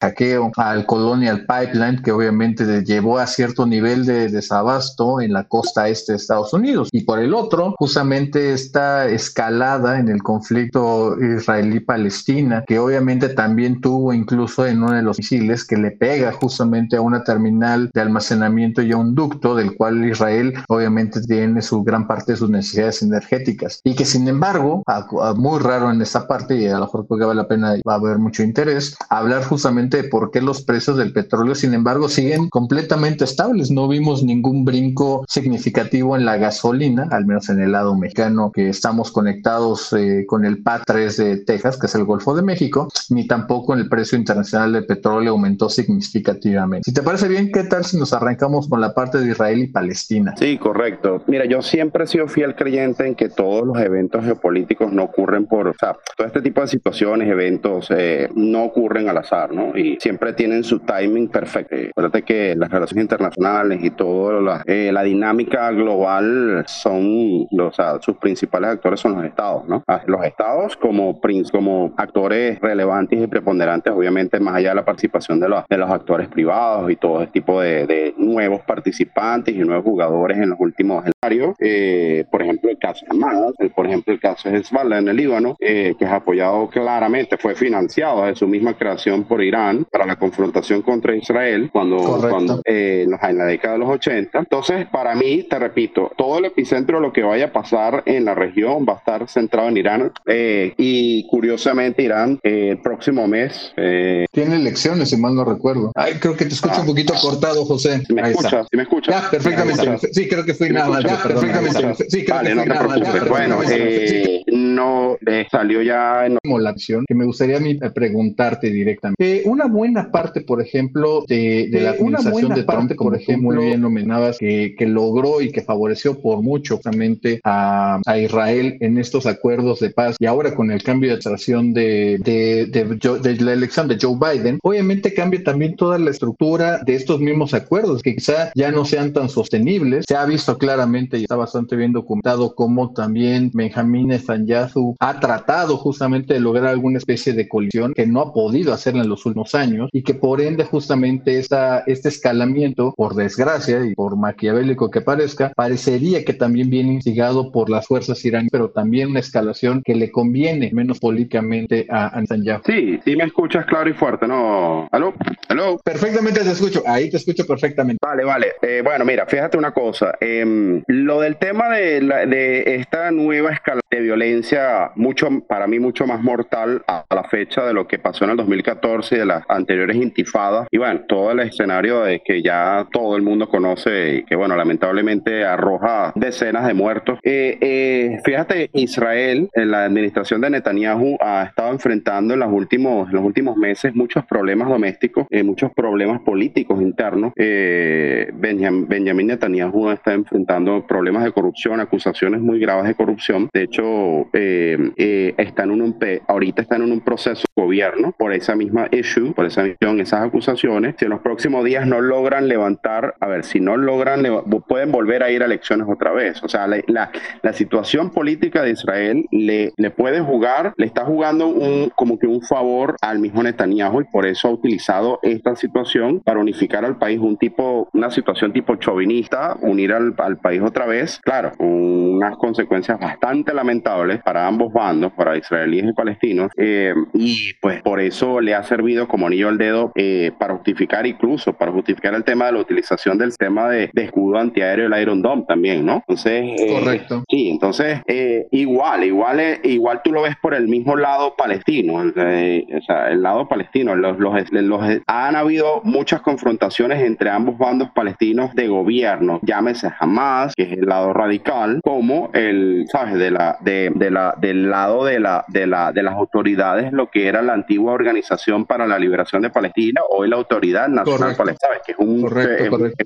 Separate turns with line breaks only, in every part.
hackeo al Colonial Pipeline, que obviamente llevó a cierto nivel de desabasto en la costa este de Estados Unidos. Y por el otro, justamente esta escalada en el conflicto israelí-palestina, que obviamente también tuvo incluso en uno de los misiles que le pega justamente a una terminal de almacenamiento y a un ducto del cual Israel obviamente tiene su gran parte de sus necesidades energéticas. Y que sin embargo, muy raro en esta parte, y a lo mejor porque vale la pena, va a haber mucho interés, hablar justamente por qué los precios del petróleo, sin embargo, siguen completamente estables. No vimos ningún brinco significativo en la gasolina, al menos en el lado mexicano, que estamos conectados eh, con el PA3 de Texas, que es el Golfo de México, ni tampoco el precio internacional del petróleo aumentó significativamente. Si te parece bien, ¿qué tal si nos arrancamos con la parte de Israel y Palestina?
Sí, correcto. Mira, yo siempre he sido fiel creyente en que todos los eventos geopolíticos no ocurren por, o sea, todo este tipo de situaciones, eventos, eh, no ocurren al azar, ¿no? Y siempre tienen su timing perfecto. Acuérdate que las relaciones internacionales y toda la, eh, la dinámica global son, o sea, sus principales actores son los estados, ¿no? Ah, los estados como, como actores relevantes y preponderantes, obviamente, más allá de la participación de los, de los actores privados y todo este tipo de, de nuevos participantes y nuevos jugadores en los últimos escenarios. Eh, por ejemplo, el caso de Hamas, por ejemplo, el caso de Hezbollah en el Líbano, eh, que es apoyado claramente, fue financiado de su misma creación por Irán para la confrontación contra Israel cuando, cuando eh, en la década de los 80. Entonces, para mí, te repito, todo el epicentro de lo que vaya a pasar en la región va a estar centrado en Irán. y curiosamente, Irán el próximo mes...
Tiene elecciones, si mal no recuerdo. Ay, creo que te escucho un ah. poquito cortado, José.
¿Me escuchas? ¿Sí me escuchas?
Ya, perfectamente. Sí, creo que fui nada. Ya, perfectamente. Sí, creo
que fui no te preocupes. Bueno, eh, no salió ya en
la acción que me gustaría a mí preguntarte directamente. una buena parte, por ejemplo, de, la administración de Trump, por ejemplo, muy bien nominabas, que, que, logró y que favoreció por mucho justamente a, a, Israel en estos acuerdos de paz y ahora con el cambio de administración de, de, de, la elección de Joe Biden, obviamente cambia también toda la estructura de estos mismos acuerdos que quizá ya no sean tan sostenibles. Se ha visto claramente y está bastante bien documentado cómo también Benjamín Netanyahu ha tratado justamente de lograr alguna especie de colisión que no ha podido hacerla en los últimos años y que por ende justamente esta, este escalamiento, por desgracia y por maquiavélico que parezca, parecería que también viene instigado por las fuerzas iraníes, pero también una escalación que le conviene menos políticamente a Netanyahu.
Sí, sí me escuchas claro y fuerte, ¿no? ¿Aló? ¿Aló?
Perfectamente te escucho, ahí te escucho perfectamente.
Vale, vale. Eh, bueno, mira, fíjate una cosa. Em, lo del tema de, de esta nueva escala de violencia, mucho, para mí mucho más mortal a, la fecha de lo que pasó en el 2014 y de las anteriores intifadas. Y bueno, todo el escenario de que ya todo el mundo conoce y que bueno, lamentablemente arroja decenas de muertos. Eh, eh, fíjate, Israel, en la administración de Netanyahu, ha estado enfrentando en los últimos, en los últimos meses muchos problemas domésticos, eh, muchos problemas políticos internos. Benjamin, Benjamin Netanyahu está enfrentando problemas de corrupción, acusaciones muy graves de corrupción. De hecho, eh, eh, está en un, ahorita están en un proceso de gobierno por esa misma issue, por esa misión, esas acusaciones. Si en los próximos días no logran levantar, a ver, si no logran, pueden volver a ir a elecciones otra vez. O sea, la, la, situación política de Israel le, le puede jugar, le está jugando un, como que un favor al mismo Netanyahu y por eso ha utilizado esta situación para unificar al país, un tipo, una situación tipo chauvinista, unir al, al país otra vez. Claro, unas consecuencias bastante lamentables para ambos bandos, para israelíes y palestinos, eh, y pues por eso le ha servido como anillo al dedo eh, para justificar incluso, para justificar el tema de la utilización del sistema de, escudo antiaéreo, el Iron Dome también, ¿no? Entonces,
eh, correcto.
Sí, entonces, igual, igual, igual tú lo ves por el mismo lado palestino, o sea, el lado palestino, los, los, los, han habido muchas confrontaciones entre ambos bandos palestinos de gobierno, llámese Hamas, que es el lado radical, como el, ¿sabes?, de la, de, la, del lado de, la, de, la, de las autoridades, lo que era la antigua Organización para la Liberación de Palestina, hoy la Autoridad Nacional Palestina, que es un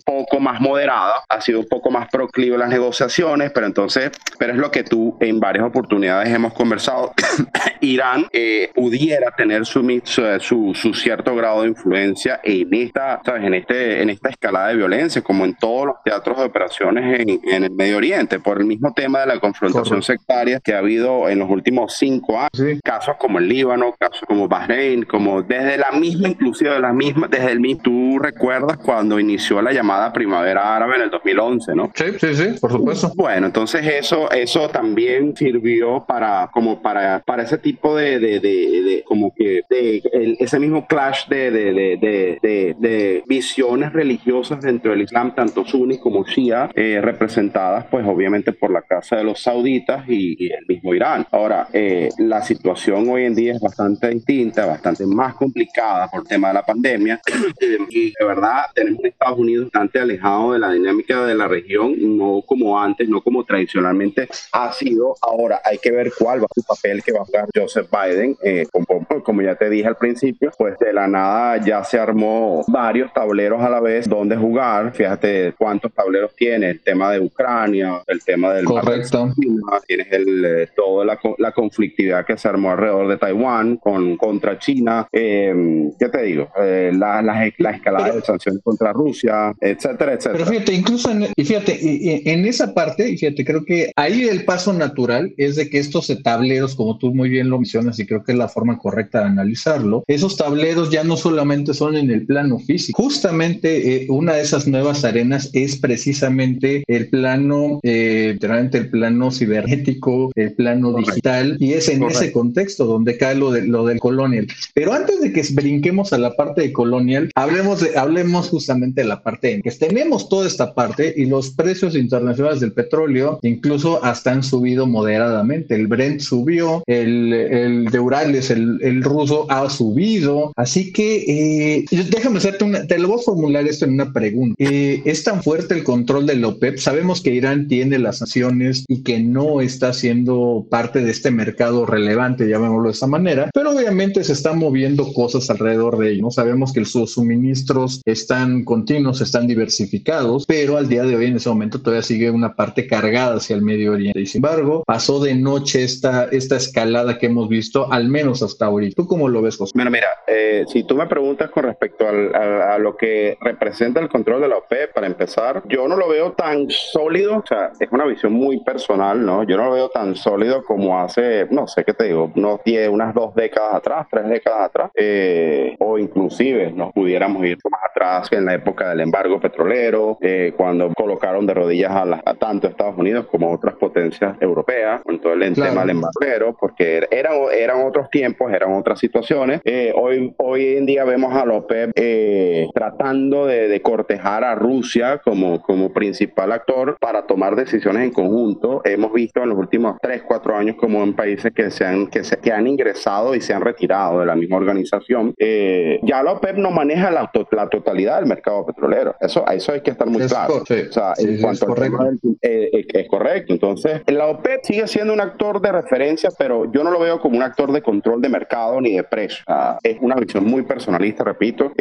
poco más moderada, ha sido un poco más proclive a las negociaciones, pero entonces, pero es lo que tú en varias oportunidades hemos conversado. Irán eh, pudiera tener su, su, su, cierto grado de influencia en esta, ¿sabes? En, este, en esta escalada de violencia, como en todos los teatros de operaciones en, en el Medio Oriente, por el mismo tema de la confrontación sectaria que ha habido en los últimos cinco años. Casos como el Líbano, casos como Bahrein, como desde la misma, inclusive de la misma, desde el mismo, tú recuerdas cuando inició la llamada primavera árabe en el 2011, ¿no?
Sí, sí, sí, por supuesto.
Bueno, entonces eso, eso también sirvió para, como para, para ese tipo de, de, de, como que, de, ese mismo clash de, de, de, visiones religiosas dentro del Islam, tanto suní como shia, eh, representadas pues obviamente por la casa de los sauditas y, el mismo Irán. Ahora, eh, la situación hoy en día es bastante distinta, bastante más complicada por el tema de la pandemia y de verdad tenemos un Estados Unidos bastante alejado de la dinámica de la región, no como antes, no como tradicionalmente ha sido. Ahora hay que ver cuál va a ser el papel que va a jugar Joseph Biden. Eh, como, como, ya te dije al principio, pues de la nada ya se armó varios tableros a la vez donde jugar. Fíjate cuántos tableros tiene el tema de Ucrania, el tema del
Correcto.
tienes el, eh, toda la, la, conflictividad que se armó alrededor de Taiwán con, contra China. Eh, ¿Qué te digo? Eh, la, la, la, escalada de sanciones contra Rusia, etcétera, etcétera.
Pero fíjate, incluso en, y fíjate, en esa parte, y fíjate, creo que ahí el paso natural es de que estos tableros, como tú muy bien lo mencionas, y creo que es la forma correcta de analizarlo, esos tableros ya no solamente son en el plano físico. Justamente una de esas nuevas arenas es precisamente el plano, eh, el plano cibernético, el plano digital, y es en ese contexto donde cae lo, de, lo del colonial. Pero antes de que brinquemos a la parte de colonial, hablemos, de, hablemos justamente de la parte en que tenemos toda esta parte y los precios internacionales del petróleo incluso hasta han subido moderadamente. El Brent subió, el, el de Urales, el, el ruso ha subido. Así que eh, déjame hacerte una, te lo voy a formular esto en una pregunta. Eh, ¿Es tan fuerte el control del OPEP? Sabemos que Irán tiene las sanciones y que no está siendo parte de este mercado relevante, llamémoslo de esa manera, pero obviamente se están moviendo cosas alrededor de ello. ¿no? Sabemos que sus suministros están continuos, están diversificados, pero al día de hoy en ese momento todavía sigue una parte cargada hacia el Medio Oriente. Y sin embargo, pasó de noche esta, esta escalada que hemos visto, al menos hasta ahorita. ¿Tú cómo lo ves, José?
Mira, mira, eh, si tú me preguntas con respecto a, lo que representa el control de la OPEP, para empezar, yo no lo veo tan sólido, o sea, es una visión muy personal, ¿no? Yo no lo veo tan sólido como hace, no sé qué te digo, unos 10, unas dos décadas atrás, tres décadas atrás, eh, o inclusive nos pudiéramos ir más atrás en la época del embargo petrolero, eh, cuando colocaron de rodillas a, tanto Estados Unidos como otras potencias europeas con todo el tema del embargo, porque eran, eran otros tiempos, eran otras situaciones. Eh, hoy, hoy en día vemos a López tratando de, de, cortejar a Rusia como, como principal actor para tomar decisiones en conjunto. Hemos visto en los últimos 3, 4 años como en países que, se han, que, se, que han ingresado y se han retirado de la misma organización, eh, ya la OPEP no maneja la, la, totalidad del mercado petrolero. Eso, eso hay que estar muy claro. o sea, en cuanto es correcto. Eh, eh, es correcto. Entonces, la OPEP sigue siendo un actor de referencia, pero yo no lo veo como un actor de control de mercado ni de precio. es una visión muy personalista, repito.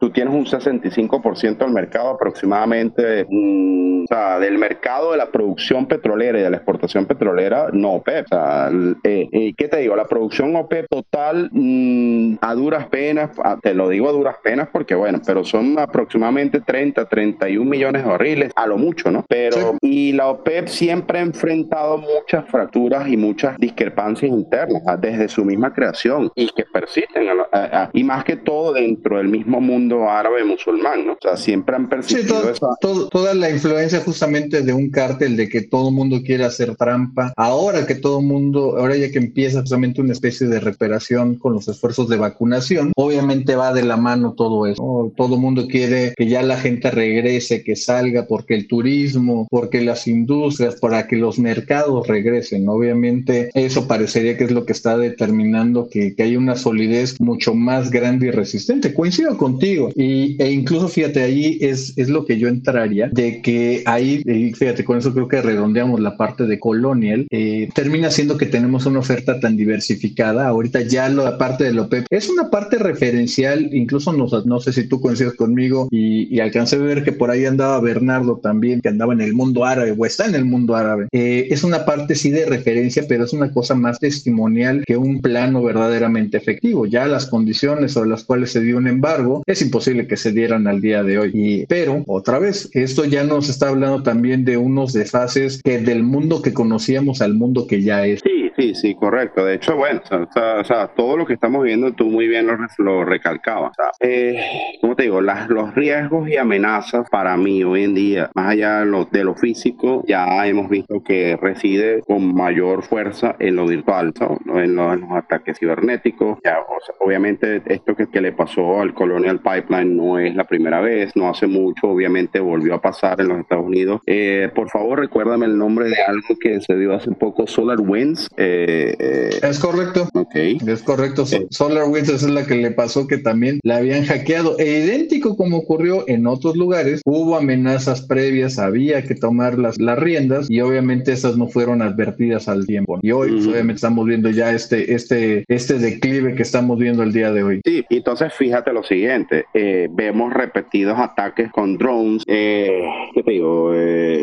tú tienes un 65% del mercado aproximadamente, mm, o sea, del mercado de la producción petrolera y de la exportación petrolera, no OPEP. O sea, ¿qué te digo? La producción OPEP total mm, a duras penas, te lo digo a duras penas porque bueno, pero son aproximadamente 30, 31 millones de barriles, a lo mucho, ¿no? Pero, y la OPEP siempre ha enfrentado muchas fracturas y muchas discrepancias internas desde su misma creación y que persisten, y más que todo dentro del mismo mundo árabe musulmán, ¿no? O sea, siempre han persistido
toda la influencia justamente de un cártel de que todo el mundo quiere hacer trampa, ahora que todo el mundo, ahora ya que empieza justamente una especie de recuperación con los esfuerzos de vacunación, obviamente va de la mano todo eso. Todo el mundo quiere que ya la gente regrese, que salga, porque el turismo, porque las industrias, para que los mercados regresen. Obviamente eso parecería que es lo que está determinando que, que hay una solidez mucho más grande y resistente. Coincido contigo. Y, e incluso fíjate, ahí es, es lo que yo entraría, de que ahí, fíjate, con eso creo que redondeamos la parte de Colonial, eh, termina siendo que tenemos una oferta tan diversificada. Ahorita ya la parte de OPEP es una parte referencial, incluso no, no sé si tú coincides conmigo y, alcancé a ver que por ahí andaba Bernardo también, que andaba en el mundo árabe o está en el mundo árabe. Eh, es una parte sí de referencia, pero es una cosa más testimonial que un plano verdaderamente efectivo. Ya las condiciones sobre las cuales se dio un embargo es imposible que se dieran al día de hoy. Y, pero otra vez, esto ya nos está hablando también de unos desfases que del mundo que conocíamos al mundo que ya es.
Sí, sí, sí, correcto. De hecho, bueno, o sea, todo lo que estamos viendo, tú muy bien lo, lo recalcabas. Eh, como te digo, las, los riesgos y amenazas para mí hoy en día, más allá de lo, de lo físico, ya hemos visto que reside con mayor fuerza en lo virtual, en, los, ataques cibernéticos. Ya, obviamente, esto que, le pasó al Colonial Pipeline no es la primera vez, no hace mucho, obviamente volvió a pasar en los Estados Unidos. Eh, por favor, recuérdame el nombre de algo que se dio hace poco, Solar Winds.
Eh, eh, es correcto. Ok. Es correcto. Solar Winds es la que le pasó que también la habían hackeado. E idéntico como ocurrió en otros lugares, hubo amenazas previas, había que tomar las, las riendas y obviamente esas no fueron advertidas al tiempo. Y hoy pues, obviamente estamos viendo ya este, este, este declive que estamos viendo el día de hoy.
Sí, entonces fíjate lo siguiente, vemos repetidos ataques con drones, ¿qué te digo?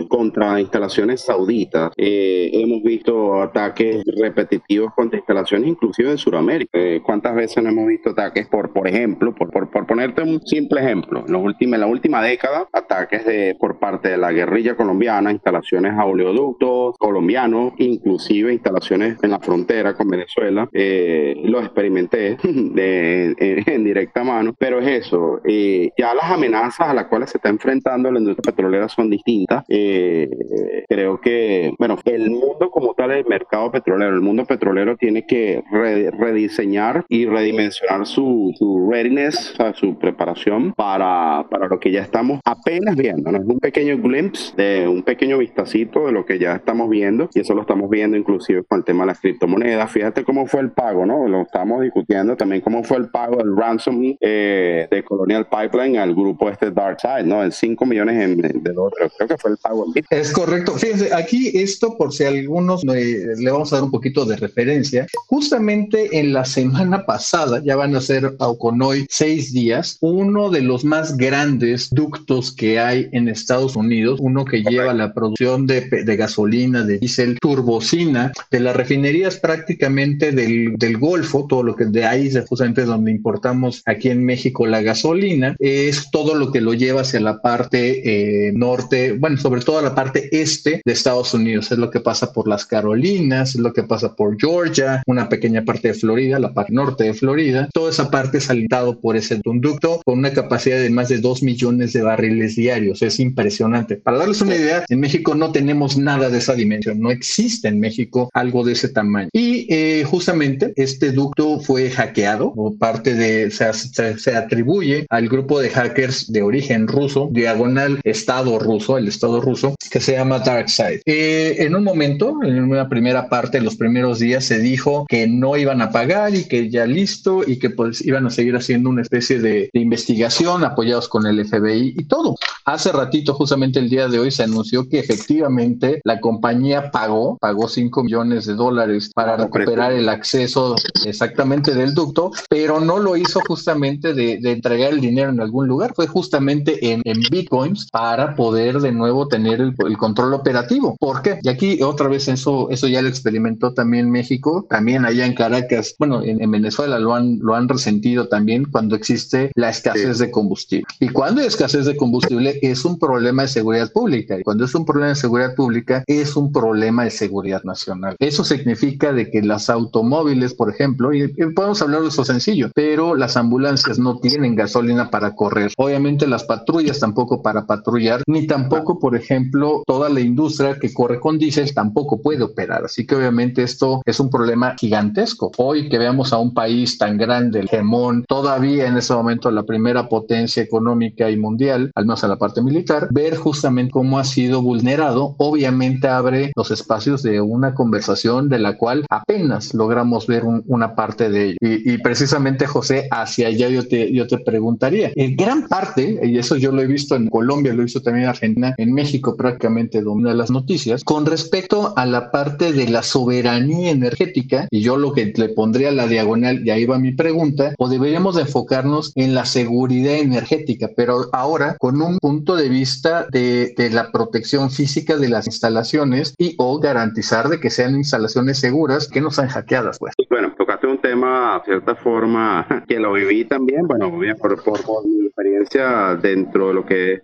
contra instalaciones sauditas. Eh, hemos visto ataques repetitivos contra instalaciones inclusive en Sudamérica. Eh, ¿Cuántas veces no hemos visto ataques por, por ejemplo, por, por, por ponerte un simple ejemplo, en, los últimos, en la última década, ataques de, por parte de la guerrilla colombiana, instalaciones a oleoductos colombianos, inclusive instalaciones en la frontera con Venezuela. Eh, lo experimenté en, directa mano, pero es eso. ya las amenazas a las cuales se está enfrentando la industria petrolera son distintas. creo que, bueno, el mundo como tal, el mercado petrolero, el mundo petrolero tiene que rediseñar y redimensionar su, su readiness, o sea, su preparación para, para lo que ya estamos apenas viendo. ¿no? Es un pequeño glimpse, de un pequeño vistacito de lo que ya estamos viendo y eso lo estamos viendo inclusive con el tema de las criptomonedas. Fíjate cómo fue el pago, ¿no? Lo estamos discutiendo también cómo fue el pago del ransom eh, de Colonial Pipeline al grupo este Dark Side, ¿no? En 5 millones de dólares. Creo que fue el pago.
Es correcto. Fíjense, aquí esto, por si algunos le vamos a dar un poquito de referencia, justamente en la semana pasada, ya van a ser con hoy seis días, uno de los más grandes ductos que hay en Estados Unidos, uno que lleva la producción de, gasolina, de diésel, turbocina, de las refinerías prácticamente del, Golfo, todo lo que de ahí es justamente donde importamos aquí en México la gasolina, es todo lo que lo lleva hacia la parte eh, norte, bueno, sobre todo la parte este de Estados Unidos, es lo que pasa por las Carolinas, es lo que pasa por Georgia, una pequeña parte de Florida, la parte norte de Florida, toda esa parte es alentado por ese conducto con una capacidad de más de 2 millones de barriles diarios, es impresionante. Para darles una idea, en México no tenemos nada de esa dimensión, no existe en México algo de ese tamaño. Y eh, justamente este ducto fue hackeado o parte de, se, se atribuye al grupo de hackers de origen ruso, diagonal Estado ruso, el Estado ruso, que se llama DarkSide. Eh, en un momento, en una primera parte, en los primeros días, se dijo que no iban a pagar y que ya listo y que pues iban a seguir haciendo una especie de, investigación apoyados con el FBI y todo. Hace ratito, justamente el día de hoy, se anunció que efectivamente la compañía pagó, pagó 5 millones de dólares para recuperar el acceso exactamente del ducto, pero no lo hizo justamente de, entregar el dinero en algún lugar, fue justamente en, bitcoins para poder de nuevo tener el, el control operativo. ¿Por qué? Y aquí otra vez eso, eso ya lo experimentó también México, también allá en Caracas, bueno, en, Venezuela lo han, lo han resentido también cuando existe la escasez de combustible. Y cuando hay escasez de combustible es un problema de seguridad pública. Y cuando es un problema de seguridad pública es un problema de seguridad nacional. Eso significa de que las automóviles, por ejemplo, y, podemos hablar de eso sencillo, pero las ambulancias no tienen gasolina para correr. Obviamente las patrullas tampoco para patrullar, ni tampoco, por ejemplo, toda la industria que corre con diésel tampoco puede operar. Así que obviamente esto es un problema gigantesco. Hoy que veamos a un país tan grande, el gemón, todavía en ese momento la primera potencia económica y mundial, al menos en la parte militar, ver justamente cómo ha sido vulnerado, obviamente abre los espacios de una conversación de la cual apenas logramos ver una parte de ello. Y, precisamente, José, hacia allá yo te, yo te preguntaría, en gran parte, y eso yo lo he visto en Colombia, lo he visto también en Argentina, en México prácticamente domina las noticias, con respecto a la parte de la soberanía energética, y yo lo que le pondría a la diagonal, y ahí va mi pregunta, o deberíamos de enfocarnos en la seguridad energética, pero ahora con un punto de vista de, de la protección física de las instalaciones y o garantizar de que sean instalaciones seguras que no sean hackeadas. Pues.
Bueno, tocaste un tema, a cierta forma, que lo viví también, bueno, por, por, por experiencia dentro de lo que es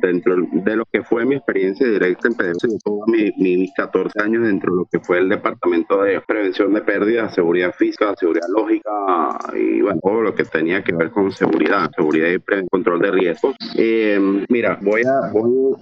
dentro de lo que fue mi experiencia directa en PDVSA, todos mis 14 años dentro de lo que fue el departamento de prevención de pérdidas, seguridad física, seguridad lógica y bueno, todo lo que tenía que ver con seguridad, seguridad y control de riesgos. Eh, mira, voy a voy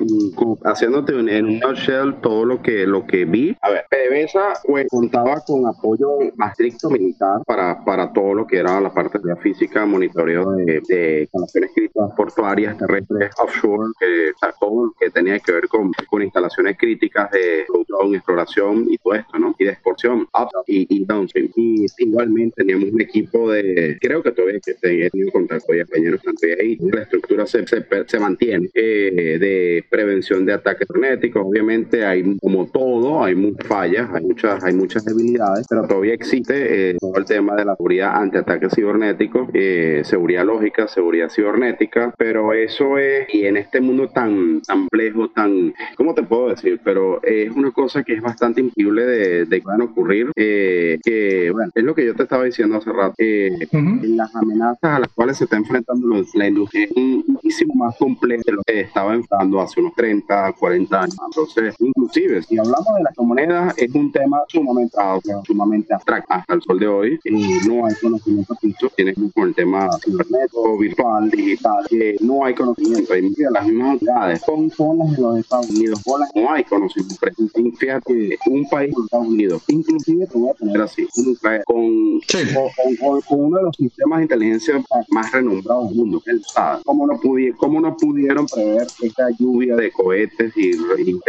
haciéndote en un nutshell todo lo que lo que vi. A ver, PDVSA pues, contaba con apoyo más estricto militar para, para todo lo que era la parte de la física, monitoreo de, de instalaciones críticas portuarias, terrestres, offshore, que todo que tenía que ver con, con instalaciones críticas de producción, exploración y todo esto, ¿no? Y de exportación, up y, y downstream. Y igualmente teníamos un equipo de, creo que todavía que he tenido contacto con compañeros ahí, la estructura se, se, se mantiene, eh, de prevención de ataques cibernéticos, obviamente hay como todo, hay muchas fallas, hay muchas, hay muchas debilidades, pero todavía existe eh, todo el tema de la seguridad ante ataques cibernéticos, eh, seguridad lógica, seguridad cibernética, pero eso es, y en este mundo tan, complejo, tan, ¿cómo te puedo decir? Pero es una cosa que es bastante imposible de, de que van a ocurrir, eh, que, bueno, es lo que yo te estaba diciendo hace rato, las amenazas a las cuales se está enfrentando la industria es muchísimo más complejo de lo que estaba enfrentando hace unos 30, 40 años. Entonces, inclusive, si hablamos de las moneda, es un tema sumamente, sumamente abstracto hasta el sol de hoy, y no hay conocimiento justo, tiene con el tema cibernético, virtual, digital, que no hay conocimiento, hay las mismas autoridades, con, con las de los Estados Unidos, con las no hay conocimiento. Fíjate, un país como Estados Unidos, inclusive te voy a poner así, con, con, con, uno de los sistemas de inteligencia más renombrados del mundo, el SAD, ¿cómo no, pudieron, cómo no pudieron prever esta lluvia de cohetes y, y,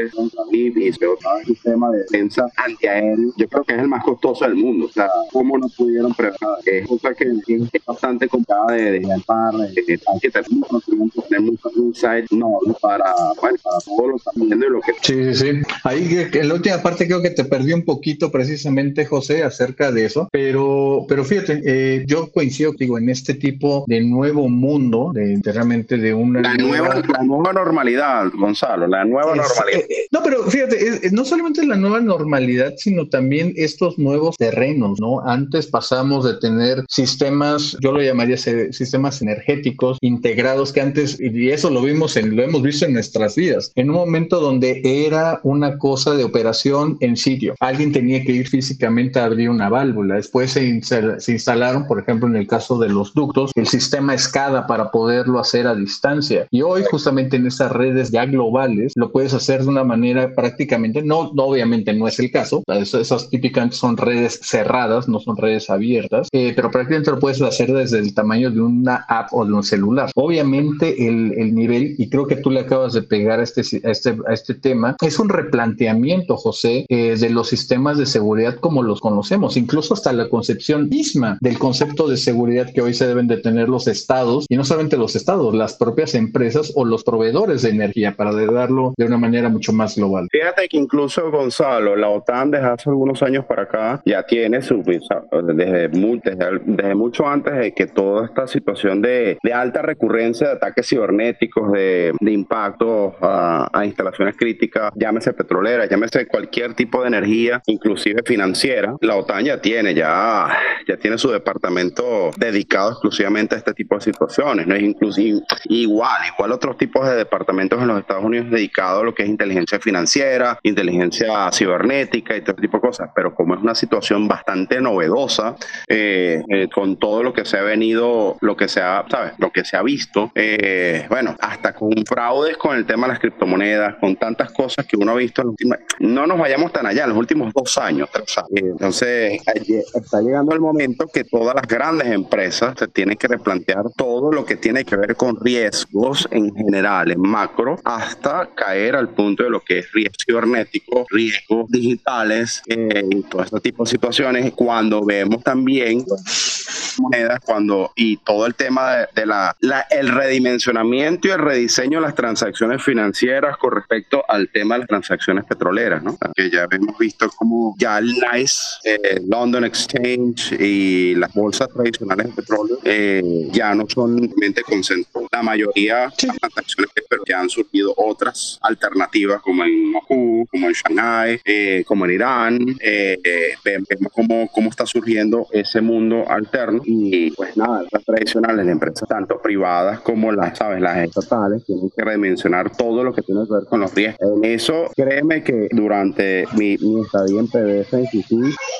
y, y el sistema de defensa antiaéreo? Yo creo que es el más costoso del mundo, o sea, ¿cómo no pudieron prever? Es cosa que es bastante complicada de, de de, de, que tenemos conocimiento, tener mucho insight, no, para, bueno, para todos los de lo que...
Sí, sí, sí. Ahí en la última parte creo que te perdí un poquito precisamente, José, acerca de eso, pero, pero fíjate, eh, yo coincido digo, en este tipo de nuevo mundo, de, realmente de una...
La nueva, la nueva normalidad, Gonzalo, la nueva normalidad.
Eh, eh, no, pero fíjate, no solamente la nueva normalidad, sino también estos nuevos terrenos, ¿no? Antes pasamos de tener sistemas, yo lo llamaría sistemas energéticos integrados que antes, y eso lo vimos en, lo hemos visto en nuestras vidas, en un momento donde era una cosa de operación en sitio. Alguien tenía que ir físicamente a abrir una válvula. Después se, se instalaron, por ejemplo, en el caso de los ductos, el sistema SCADA para poderlo hacer a distancia. Y hoy, justamente en estas redes ya globales, lo puedes hacer de una manera prácticamente, no, obviamente no es el caso, esas típicamente son redes cerradas, no son redes abiertas, eh, pero prácticamente lo puedes hacer desde el tamaño de una app o de un celular. Obviamente el, el nivel, y creo que tú le acabas de pegar a este, a este, a este tema, es un replanteamiento, José, eh, de los sistemas de seguridad como los conocemos, incluso hasta la concepción misma del concepto de seguridad que hoy se deben de tener los estados, y no solamente los estados, las propias empresas o los proveedores de energía, para darlo de una manera mucho más global.
Fíjate que incluso, Gonzalo, la OTAN desde hace algunos años para acá ya tiene su, desde, desde, mucho antes de que toda esta situación de, de alta recurrencia de ataques cibernéticos, de, de impacto a, a instalaciones críticas, llámese petrolera, llámese cualquier tipo de energía, inclusive financiera, la OTAN ya tiene, ya, ya tiene su departamento dedicado exclusivamente a este tipo de situaciones, ¿no? Es inclusive igual, igual otros tipos de departamentos en los Estados Unidos dedicados a lo que es inteligencia financiera, inteligencia cibernética y todo este tipo de cosas, pero como es una situación bastante novedosa, eh, eh, con todo lo que se ha venido, lo que se ha, ¿sabes? Lo que se ha visto, eh, bueno, hasta con fraudes con el tema de las criptomonedas, con tantas cosas que uno ha visto en últimas, no nos vayamos tan allá, en los últimos dos años, tres años. Entonces, está llegando el momento que todas las grandes empresas se tienen que replantear todo lo que tiene que ver con riesgos en general, en macro, hasta caer al punto de lo que es riesgo cibernético, riesgos digitales eh, y todo este tipo de situaciones. Cuando vemos también monedas, cuando y todo el tema de, la, el redimensionamiento y el rediseño de las transacciones financieras con respecto al tema de las transacciones petroleras, ¿no? Que ya hemos visto como ya el NICE, eh, London Exchange y las bolsas tradicionales de petróleo eh, ya no son realmente concentradas. La mayoría de las transacciones, pero ya han surgido otras alternativas como en Moscú, como en Shanghai, eh, como en Irán. vemos cómo, cómo está surgiendo ese mundo alterno y pues nada, las tradicionales, de empresas tanto privadas como las, ¿sabes? Las estatales, tienen que redimensionar todo lo que tiene que ver con los riesgos. En eso, créeme que durante mi, estadía en PDS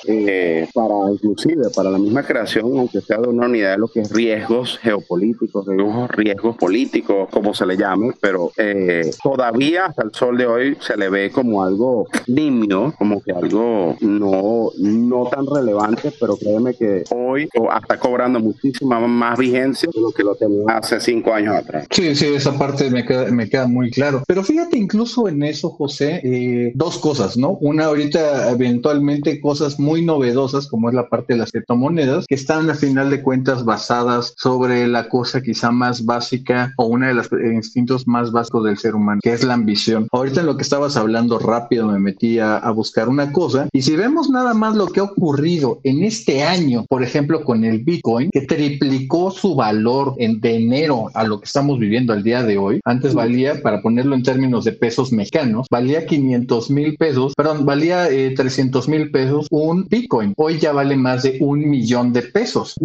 eh, para inclusive para la misma creación, aunque sea de una unidad de lo que es riesgos geopolíticos, riesgos, políticos, como se le llame, pero eh, todavía hasta el sol de hoy se le ve como algo nimio, como que algo no, no tan relevante, pero créeme que hoy está cobrando muchísima más vigencia de lo que lo tenía hace cinco años atrás.
Sí, sí, esa parte me queda, me queda muy claro. Pero fíjate incluso en eso, José, eh, dos cosas, ¿no? Una ahorita eventualmente cosas muy novedosas como es la parte de las criptomonedas que están a final de cuentas basadas sobre la cosa quizá más básica o una de los instintos más básicos del ser humano, que es la ambición. Ahorita en lo que estabas hablando rápido me metí a, a buscar una cosa y si vemos nada más lo que ha ocurrido en este año, por ejemplo, con el Bitcoin, que triplicó su valor en, de enero a lo que estamos viviendo al día de hoy, antes valía, para ponerlo en términos de pesos mexicanos, valía 500 mil pesos, perdón, valía 300 eh, mil pesos un Bitcoin. Hoy ya vale más de un millón de pesos.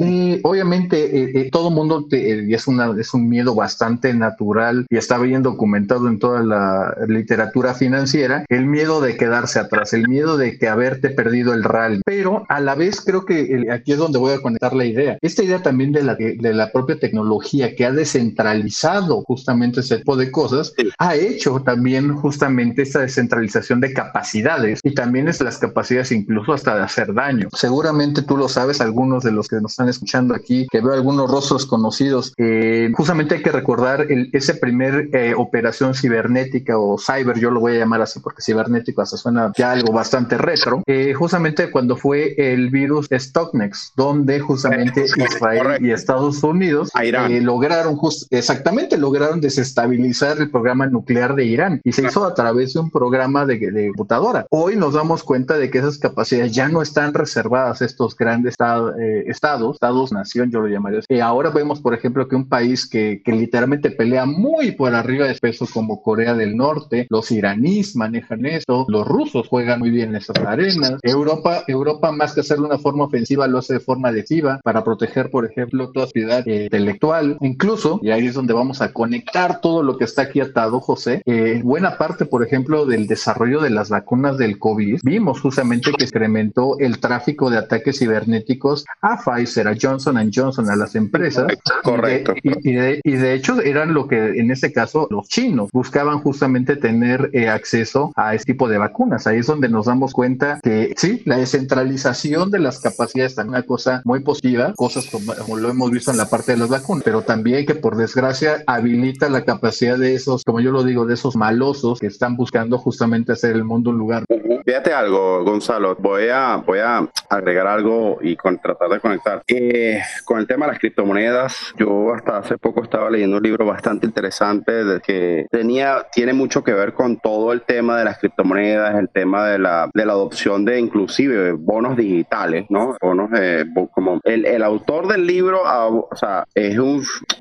Obviamente eh, eh, todo mundo y es, una, es un miedo bastante natural y está bien documentado en toda la literatura financiera, el miedo de quedarse atrás, el miedo de que haberte perdido el rally. Pero a la vez creo que aquí es donde voy a conectar la idea. Esta idea también de la, de la propia tecnología que ha descentralizado justamente ese tipo de cosas, ha hecho también justamente esta descentralización de capacidades y también es las capacidades incluso hasta de hacer daño. Seguramente tú lo sabes, algunos de los que nos están escuchando aquí, que veo algunos rostros conocidos, eh, justamente hay que recordar el, ese primer eh, operación cibernética o cyber, yo lo voy a llamar así porque cibernético hasta suena ya algo bastante retro, eh, justamente cuando fue el virus Stocknex, donde justamente Israel y Estados Unidos lograron exactamente lograron desestabilizar el programa nuclear de Irán y se hizo a través de un programa de, de computadora. Hoy nos damos cuenta de que esas capacidades ya no están reservadas a estos grandes eh, estados, estados, nación, yo lo llamaría así. Y ahora vemos, por ejemplo, que un país que, que literalmente pelea muy por arriba de peso como Corea del Norte, los iraníes manejan esto, los rusos juegan muy bien en esas arenas, Europa, Europa más que hacerlo de una forma ofensiva lo hace de forma adhesiva para proteger, por ejemplo, toda actividad eh, intelectual, incluso, y ahí es donde vamos a conectar todo lo que está aquí atado, José, eh, buena parte, por ejemplo, del desarrollo de las vacunas del COVID, vimos justamente que incrementó el tráfico de ataques cibernéticos a Pfizer, a Johnson Johnson, a las empresas.
Correcto.
Y de, y, de, hecho eran lo que en este caso los chinos buscaban justamente tener eh, acceso a este tipo de vacunas. Ahí es donde nos damos cuenta que sí, la descentralización de las capacidades es una cosa muy positiva, cosas como, como, lo hemos visto en la parte de las vacunas, pero también que por desgracia habilita la capacidad de esos, como yo lo digo, de esos malosos que están buscando justamente hacer el mundo un lugar.
Fíjate algo, Gonzalo, voy a, voy a agregar algo y con, tratar de conectar. Eh, con el tema de las criptomonedas, yo hasta hace poco estaba leyendo un libro bastante interesante de que tenía, tiene mucho que ver con todo el tema de las criptomonedas, el tema de la, de la adopción de inclusive bonos digitales, ¿no? Bonos de, como el, el autor del libro, ah, o sea, es un,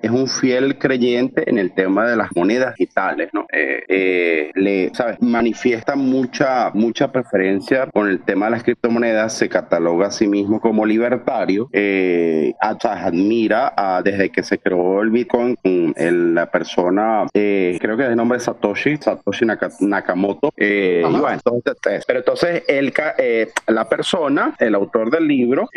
es un fiel creyente en el tema de las monedas digitales, ¿no? Eh, eh, le, ¿sabes? Manifiesta mucha, mucha preferencia con el tema de las criptomonedas, se cataloga a sí mismo como libertario, eh, admira desde que se creó el Bitcoin el, la persona, eh, creo que es el nombre de Satoshi, Satoshi Nakamoto. Eh, y bueno, entonces, pero entonces el, eh, la persona, el autor del libro,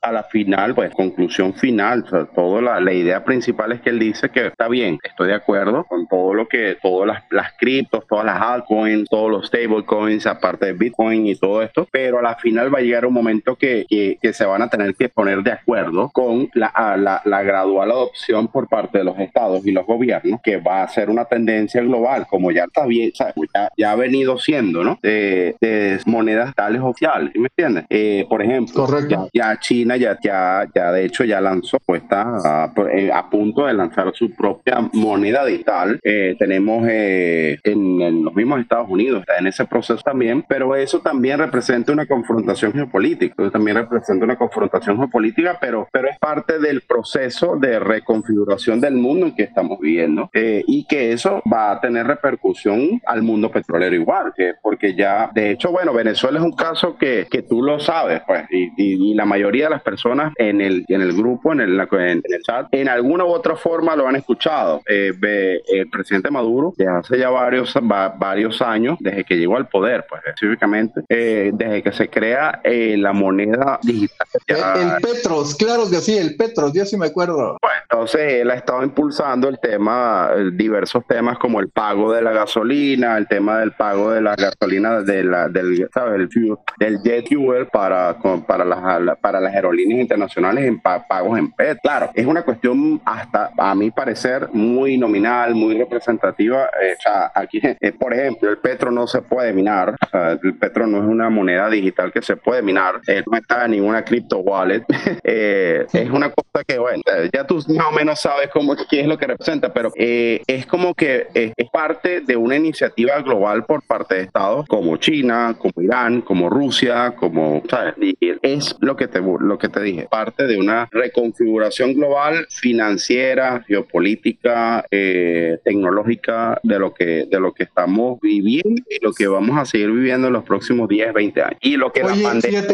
a la final, pues conclusión final, todo la, la, idea principal es que él dice que está bien, estoy de acuerdo con todo lo que, todas las, las criptos, todas las altcoins, todos los stablecoins, aparte de Bitcoin y todo esto, pero a la final va a llegar un momento que, que, se van a tener que poner de acuerdo con la, la, la, gradual adopción por parte de los estados y los gobiernos, que va a ser una tendencia global, como ya está bien, ya, ya, ha venido siendo, ¿no? De, de monedas tales oficiales, ¿me entiendes? Eh, por ejemplo, ya, ya, China ya, ya, ya de hecho ya lanzó, pues eh, a punto de lanzar su propia moneda digital. Eh, tenemos en, en, los mismos Estados Unidos, está en ese proceso también, pero eso también representa una confrontación geopolítica, eso también representa una confrontación geopolítica, pero, pero es parte del proceso de reconfiguración del mundo en que estamos viviendo eh, y que eso va a tener repercusión al mundo petrolero igual, que porque ya, de hecho, bueno, Venezuela es un caso que, que tú lo sabes, pues, y, y, la mayoría de las personas en el, en el grupo, en el, en el chat, en alguna u otra forma lo han escuchado. Eh, el presidente Maduro, de hace ya varios, varios años, desde que llegó al poder, pues específicamente, eh, desde que se crea eh, la moneda digital.
el, Petros, claro que sí, el Petros, yo sí me acuerdo.
Bueno, entonces él ha estado impulsando el tema, diversos temas como el pago de la gasolina, el tema del pago de la gasolina de la, del, ¿sabes? del jet fuel para, para, las, para las aerolíneas internacionales en pagos en PET. Claro, es una cuestión hasta, a mi parecer, muy nominal, muy representativa. Eh, o sea, aquí, eh, por ejemplo, el petro no se puede minar. O sea, el petro no es una moneda digital que se puede minar. Eh, no está en ninguna crypto wallet. es una cosa que, bueno, ya tú más o menos sabes cómo, qué es lo que representa, pero es como que es parte de una iniciativa global por parte de Estados como China, como Irán, como Rusia, como, ¿sabes? es lo que te, lo que te dije, parte de una reconfiguración global financiera, geopolítica, eh, tecnológica de lo, que, de lo que estamos viviendo y lo que vamos a seguir viviendo en los próximos 10, 20 años. Y lo que, la, pandemia,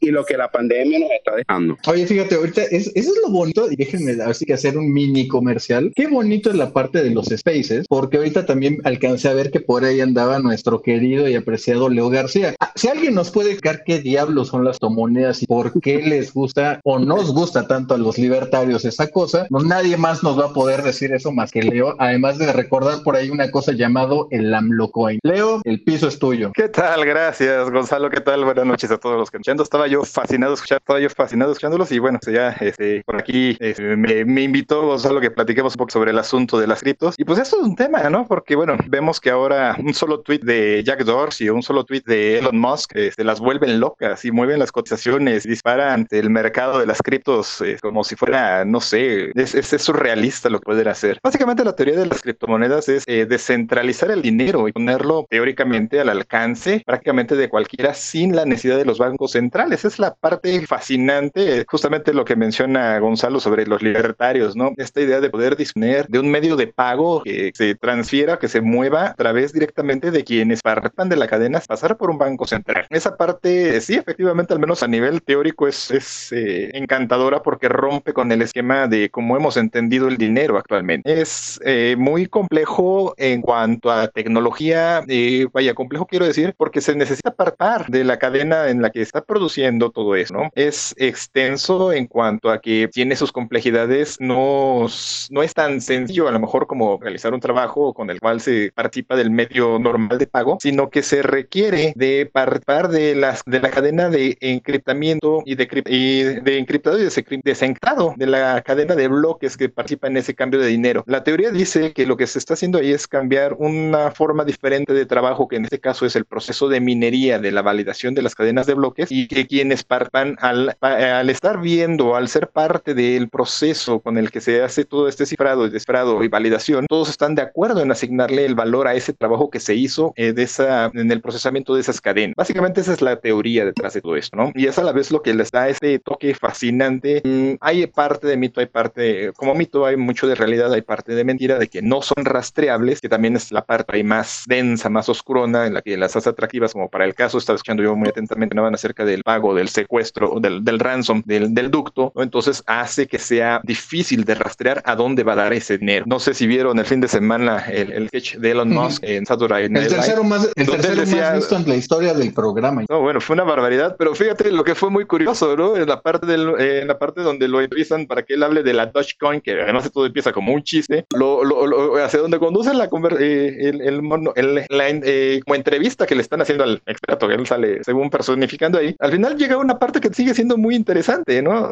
y, lo que la pandemia nos está dejando.
Oye, fíjate, ahorita eso es lo bonito, y déjenme así que hacer un mini comercial. Qué bonito es la parte de los spaces, porque ahorita también alcancé a ver que por ahí andaba nuestro querido y apreciado Leo García. Ah, si alguien nos puede explicar qué diablos son las tomonedas y por qué les gusta o nos gusta tanto a los libertarios esa cosa, no, nadie más nos va a poder decir eso más que Leo, además de recordar por ahí una cosa llamado el AMLO Coin. Leo, el piso es tuyo.
¿Qué tal? Gracias, Gonzalo. ¿Qué tal? Buenas noches a todos los que escuchando. Estaba yo fascinado escuchando, estaba yo fascinado escuchándolos y bueno, ya este, por aquí este, me, me, invitó Gonzalo que platiquemos un poco sobre el asunto de las criptos. Y pues eso es un tema, ¿no? Porque bueno, vemos que ahora un solo tweet de Jack Dorsey un solo tweet de Elon Musk se este, las vuelven locas y mueven las cotizaciones, disparan el mercado de las criptos eh, como si fuera, no sé, es, es, surrealista lo que pueden hacer. Básicamente la teoría de las criptomonedas es eh, descentralizar el dinero y ponerlo teóricamente al alcance prácticamente de cualquiera sin la necesidad de los bancos centrales. Es la parte fascinante, justamente lo que menciona Gonzalo sobre los libertarios, ¿no? Esta idea de poder disponer de un medio de pago que se transfiera, que se mueva a través directamente de quienes participan de la cadena, pasar por un banco central. Esa parte, sí, efectivamente, al menos a nivel teórico es, es eh, encantadora porque rompe con el esquema de cómo hemos entendido el dinero actualmente. Es eh, muy complejo en cuanto a tecnología, eh, vaya, complejo quiero decir, porque se necesita partar de la cadena en la que está produciendo todo eso, ¿no? Es extenso en cuanto a que tiene sus complejidades, no, no es tan sencillo a lo mejor como realizar un trabajo con el cual se participa del medio normal de pago, sino que se requiere de participar de, las, de la cadena de encriptamiento y de, y de encriptado y desencriptado de la cadena de bloques que participa en ese cambio de dinero. La teoría dice que lo que se está haciendo ahí es cambiar una forma diferente de trabajo, que en este caso es el proceso de minería de la validación de las cadenas de bloques y que quienes participan al, estar viendo, al ser parte del proceso con el que se hace todo este cifrado, descifrado y validación, todos están de acuerdo en asignarle el valor a ese trabajo que se hizo eh, de esa, en el procesamiento de esas cadenas. Básicamente esa es la teoría detrás de todo esto, ¿no? Y es a la vez lo que les da este toque fascinante. Mm, hay parte de mito, hay parte, como mito hay mucho de realidad, hay parte de mentira, de que no son rastreables, que también es la parte ahí más densa, más oscurona, en la que las hace atractivas, como para el caso, estaba escuchando yo muy atentamente, van acerca del pago, del secuestro, del, del ransom, del, del ducto, ¿no? Entonces hace que sea difícil de rastrear a dónde va a dar ese dinero. No sé si vieron el fin de semana el, el sketch de Elon Musk en Saturday
Night El tercero más, el tercero más visto en la historia del programa.
No, bueno, fue una barbaridad, pero fíjate lo que fue muy curioso, ¿no? En la parte del, eh, en la parte donde lo entrevistan para que él hable de la Dogecoin, que además todo empieza como un chiste, lo, lo, hacia donde conduce la eh, el, el, el, la eh, como entrevista que le están haciendo al experto, que él sale según personificando ahí, al final llega una parte que sigue siendo muy interesante, ¿no?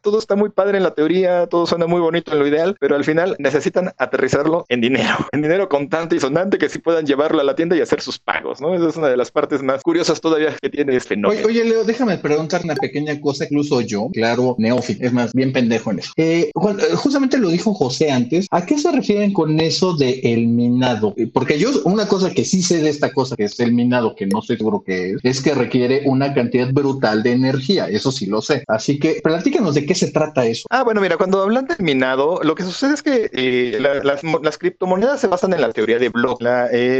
todo está muy padre en la teoría, todo suena muy bonito en lo ideal, pero al final necesitan aterrizarlo en dinero, en dinero contante y sonante que sí puedan llevarlo a la tienda y hacer sus pagos, ¿no? Esa es una de las partes más curiosas todavía que tiene este fenómeno.
Oye, Leo, déjame preguntar una pequeña cosa, incluso yo, claro, neófito, es más, bien pendejo en eso. Eh, eh, justamente lo dijo José antes, ¿a qué se refieren con eso de el minado? Eh, porque yo, una cosa que sí sé de esta cosa que es el minado, que no estoy seguro que es, es que requiere una cantidad brutal de energía, eso sí lo sé. Así que platícanos de qué se trata eso.
Ah, bueno, mira, cuando hablan del minado, lo que sucede es que las, las, criptomonedas se basan en la teoría de bloques.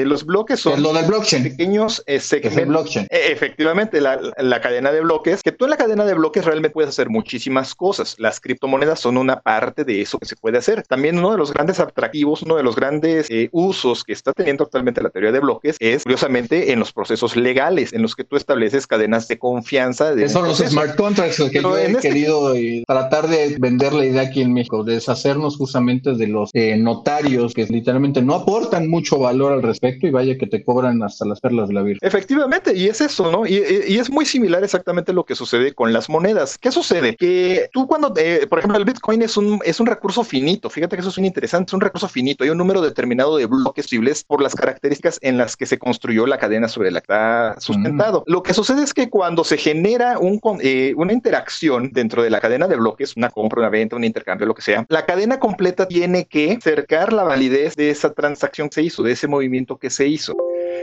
los bloques son
lo del blockchain.
pequeños segmentos. blockchain. E, efectivamente, la, la, cadena de bloques, que tú en la cadena de bloques realmente puedes hacer muchísimas cosas. Las criptomonedas son una parte de eso que se puede hacer. También uno de los grandes atractivos, uno de los grandes eh, usos que está teniendo actualmente la teoría de bloques es, curiosamente, en los procesos legales, en los que tú estableces cadenas de confianza.
De son los smart contracts que yo he este querido eh, tratar de vender la idea aquí en México, deshacernos justamente de los eh, notarios que literalmente no aportan mucho valor al respecto y vaya que te cobran hasta las perlas de la Virgen.
Efectivamente, y es eso, ¿no? Y, y, es muy similar exactamente lo que sucede con las monedas. ¿Qué sucede? Que tú cuando, por ejemplo, el Bitcoin es un, es un recurso finito, fíjate que eso es muy interesante, es un recurso finito, hay un número determinado de bloques posibles por las características en las que se construyó la cadena sobre la que está sustentado. Lo que sucede es que cuando se genera un, eh, una interacción dentro de la cadena de bloques, una compra, una venta, un intercambio, lo que sea, la cadena completa tiene que cercar la validez de esa transacción que se hizo, de ese movimiento que se hizo.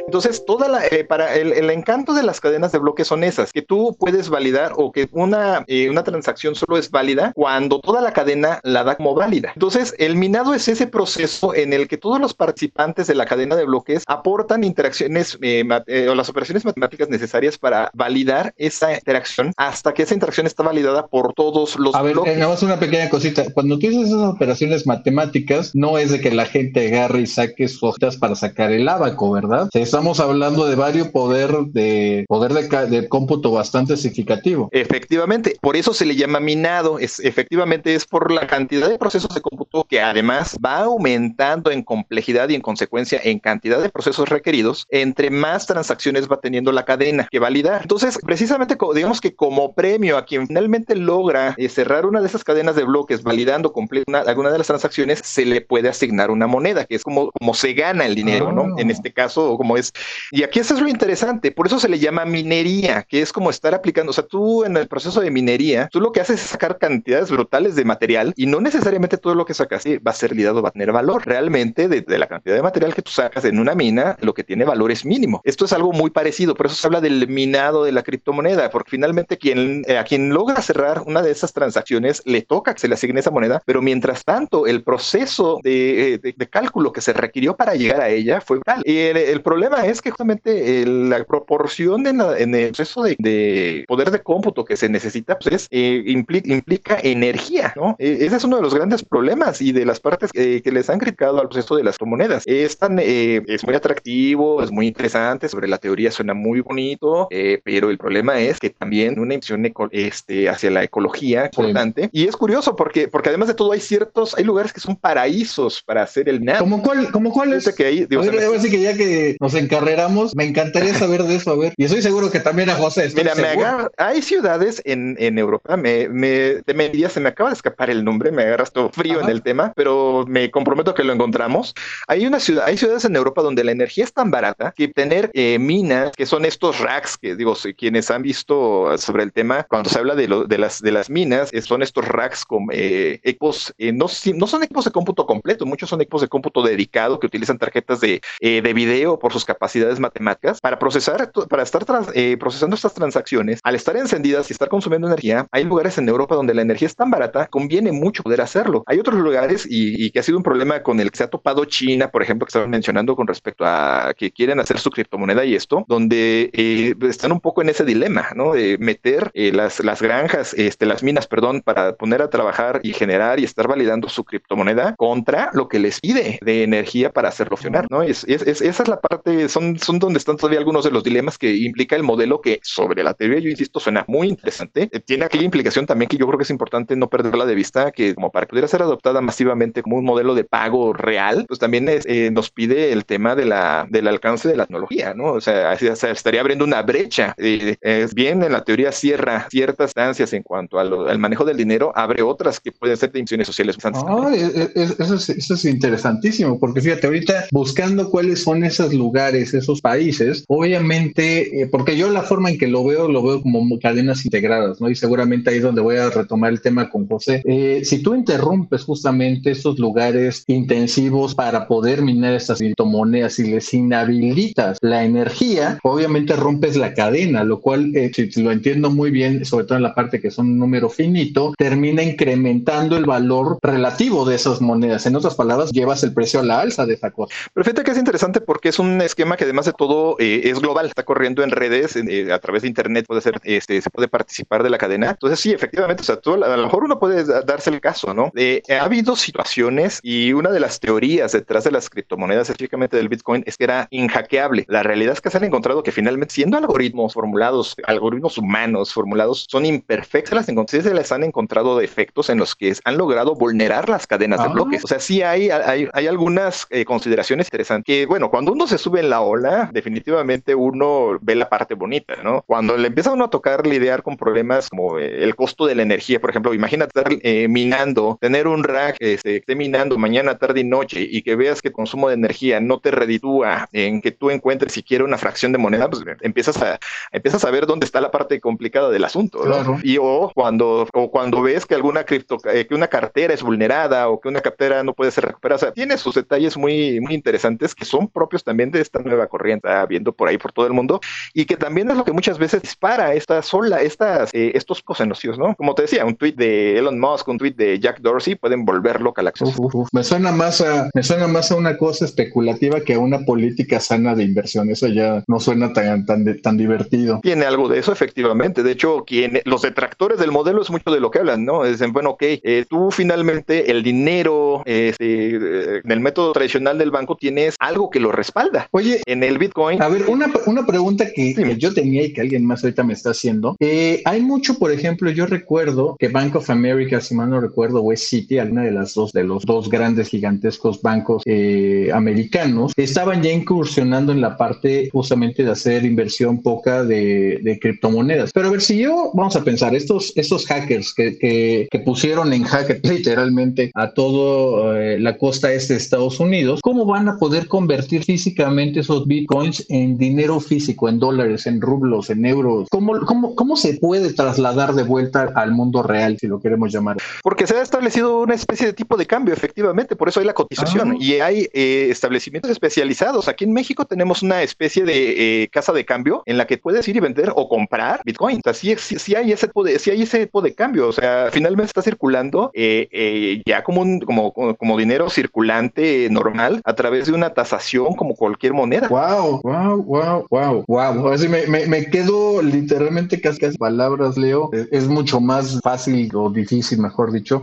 Entonces, toda la, eh, para el, encanto de las cadenas de bloques son esas, que tú puedes validar o que una, eh, una transacción solo es válida cuando toda la cadena la da como válida. Entonces, el minado es ese proceso en el que todos los participantes de la cadena de bloques aportan interacciones eh, o las operaciones matemáticas necesarias para validar esa interacción hasta que esa interacción está validada por todos los
A ver, nada más una pequeña cosita. Cuando tú dices esas operaciones matemáticas, no es de que la gente agarre y saque sus hojas para sacar el abaco, ¿verdad? Estamos hablando de varios poder de poder de, cómputo bastante significativo.
Efectivamente, por eso se le llama minado. Es, efectivamente es por la cantidad de procesos de cómputo que además va aumentando en complejidad y en consecuencia en cantidad de procesos requeridos entre más transacciones va teniendo la cadena que validar. Entonces, precisamente digamos que como premio a quien finalmente logra eh, cerrar una de esas cadenas de bloques validando una, alguna de las transacciones, se le puede asignar una moneda, que es como, como se gana el dinero, ¿no? En ah. este caso, como es y aquí eso es lo interesante, por eso se le llama minería, que es como estar aplicando, o sea, tú en el proceso de minería, tú lo que haces es sacar cantidades brutales de material y no necesariamente todo lo que sacas va a ser lidado, va a tener valor. Realmente, de, la cantidad de material que tú sacas en una mina, lo que tiene valor es mínimo. Esto es algo muy parecido, por eso se habla del minado de la criptomoneda, porque finalmente quien, eh, a quien logra cerrar una de esas transacciones le toca que se le asigne esa moneda, pero mientras tanto, el proceso de, eh, cálculo que se requirió para llegar a ella fue tal. Y el problema es que justamente la proporción en, el proceso de, poder de cómputo que se necesita pues eh, implica, energía, ¿no? E, ese es uno de los grandes problemas y de las partes que les han criticado al proceso de las monedas. Es, tan, eh, es muy atractivo, es muy interesante, sobre la teoría suena muy bonito, eh, pero el problema es que también una emisión este, hacia la ecología importante. Y es curioso porque, porque además de todo hay ciertos, hay lugares que son paraísos para hacer el
nado. ¿Cómo cuál, como cuál es?
Que hay, digo,
que ya que nos encarreramos. Me encantaría saber de eso, a ver. Y estoy seguro que también a José.
Mira, me agarra, hay ciudades en, en Europa, me, me, te me se me acaba de escapar el nombre, me agarras todo frío en el tema, pero me comprometo que lo encontramos. Hay una ciudad, hay ciudades en Europa donde la energía es tan barata que tener eh, minas, que son estos racks, que digo, quienes han visto sobre el tema, cuando se habla de, lo, de, las, de las minas, eh, son estos racks con eh, equipos, no, no son equipos de cómputo completo, muchos son equipos de cómputo dedicado que utilizan tarjetas de, de video por sus capacidades matemáticas para procesar, para estar eh, procesando estas transacciones, al estar encendidas y estar consumiendo energía, hay lugares en Europa donde la energía es tan barata, conviene mucho poder hacerlo. Hay otros lugares y, que ha sido un problema con el que se ha topado China, por ejemplo, que estaban mencionando con respecto a que quieren hacer su criptomoneda y esto, donde eh, están un poco en ese dilema, ¿no? De meter eh, las, las granjas, este, las minas, perdón, para poner a trabajar y generar y estar validando su criptomoneda contra lo que les pide de energía para hacerlo funcionar, ¿no? Es, es, esa es la parte, son, son donde están todavía algunos de los dilemas que implica el modelo que sobre la teoría, yo insisto, suena muy interesante. Eh, tiene aquella implicación también que yo creo que es importante no perderla de vista, que como para que pudiera ser adoptada masivamente como un modelo de pago real, pues también eh, nos pide el tema de la, del alcance de la tecnología, ¿no? O sea, estaría abriendo una brecha. Eh, bien, en la teoría cierra ciertas instancias en cuanto al manejo del dinero, abre otras que pueden ser dimensiones sociales.
Oh, eso, es, eso es interesantísimo, porque fíjate, ahorita buscando cuáles son esos lugares, esos países, obviamente, eh, porque yo la forma en que lo veo, lo veo como cadenas integradas, ¿no? Y seguramente ahí es donde voy a retomar el tema con José. Eh, si tú interrumpes justamente estos lugares intensivos para poder minar estas criptomonedas y les inhabilitas la energía, obviamente rompes la cadena, lo cual, eh, si, lo entiendo muy bien, sobre todo en la parte que son un número finito, termina incrementando el valor relativo de esas monedas. En otras palabras, llevas el precio a la alza de esa cosa.
Pero fíjate que es interesante porque es un esquema esquema que además de todo eh, es global, está corriendo en redes, eh, a través de internet puede ser, este, se puede participar de la cadena. Entonces sí, efectivamente, o sea, a lo mejor uno puede darse el caso, ¿no? ha habido situaciones y una de las teorías detrás de las criptomonedas, específicamente del Bitcoin, es que era inhackeable. La realidad es que se han encontrado que finalmente, siendo algoritmos formulados, algoritmos humanos formulados, son imperfectas, las se les han encontrado defectos en los que han logrado vulnerar las cadenas de ah. bloques. O sea, sí hay, hay, hay algunas eh, consideraciones interesantes que, bueno, cuando uno se sube en la ola, definitivamente uno ve la parte bonita, ¿no? Cuando le empieza uno a tocar lidiar con problemas como eh, el costo de la energía, por ejemplo, imagínate estar eh, minando, tener un rack este, que esté minando mañana, tarde y noche y que veas que el consumo de energía no te reditúa en que tú encuentres siquiera una fracción de moneda, pues empiezas a, empiezas a ver dónde está la parte complicada del asunto, ¿no? Y o cuando, o cuando ves que alguna cripto, que una cartera es vulnerada o que una cartera no puede ser recuperada, o sea, tiene sus detalles muy, muy interesantes que son propios también de esta nueva corriente, viendo por ahí por todo el mundo, y que también es lo que muchas veces dispara esta sola, estas, eh, estos cosenocios, ¿no? Como te decía, un tweet de Elon Musk, un tweet de Jack Dorsey pueden volver loca la acción.
Me suena más a, me suena más a una cosa especulativa que a una política sana de inversión. Eso ya no suena tan, tan, tan divertido.
Tiene algo de eso, efectivamente. De hecho, quien, los detractores del modelo es mucho de lo que hablan, ¿no? Dicen, bueno, ok, eh, tú finalmente el dinero, este, eh, en el método tradicional del banco tienes algo que lo respalda.
Oye, en el Bitcoin. A ver, una, una pregunta que, yo tenía y que alguien más ahorita me está haciendo. Eh, hay mucho, por ejemplo, yo recuerdo que Bank of America, si mal no recuerdo, o es City, alguna de las dos, de los dos grandes gigantescos bancos eh, americanos, estaban ya incursionando en la parte justamente de hacer inversión poca de, de criptomonedas. Pero a ver, si yo, vamos a pensar, estos, estos hackers que, que, que pusieron en jaque literalmente a todo eh, la costa este de Estados Unidos, ¿cómo van a poder convertir físicamente esos bitcoins en dinero físico, en dólares, en rublos, en euros? ¿Cómo, cómo, cómo se puede trasladar de vuelta al mundo real, si lo queremos llamar?
Porque se ha establecido una especie de tipo de cambio, efectivamente, por eso hay la cotización ah. y hay eh, establecimientos especializados. Aquí en México tenemos una especie de eh, casa de cambio en la que puedes ir y vender o comprar bitcoin. O sea, sí, hay ese tipo de, sí hay ese tipo de cambio. O sea, finalmente está circulando eh, ya como, un, como, como dinero circulante normal a través de una tasación como cualquier moneda.
Wow, wow, wow, wow, wow. Así me, me, me quedo literalmente casi, casi palabras, Leo. Es mucho más fácil o difícil, mejor dicho.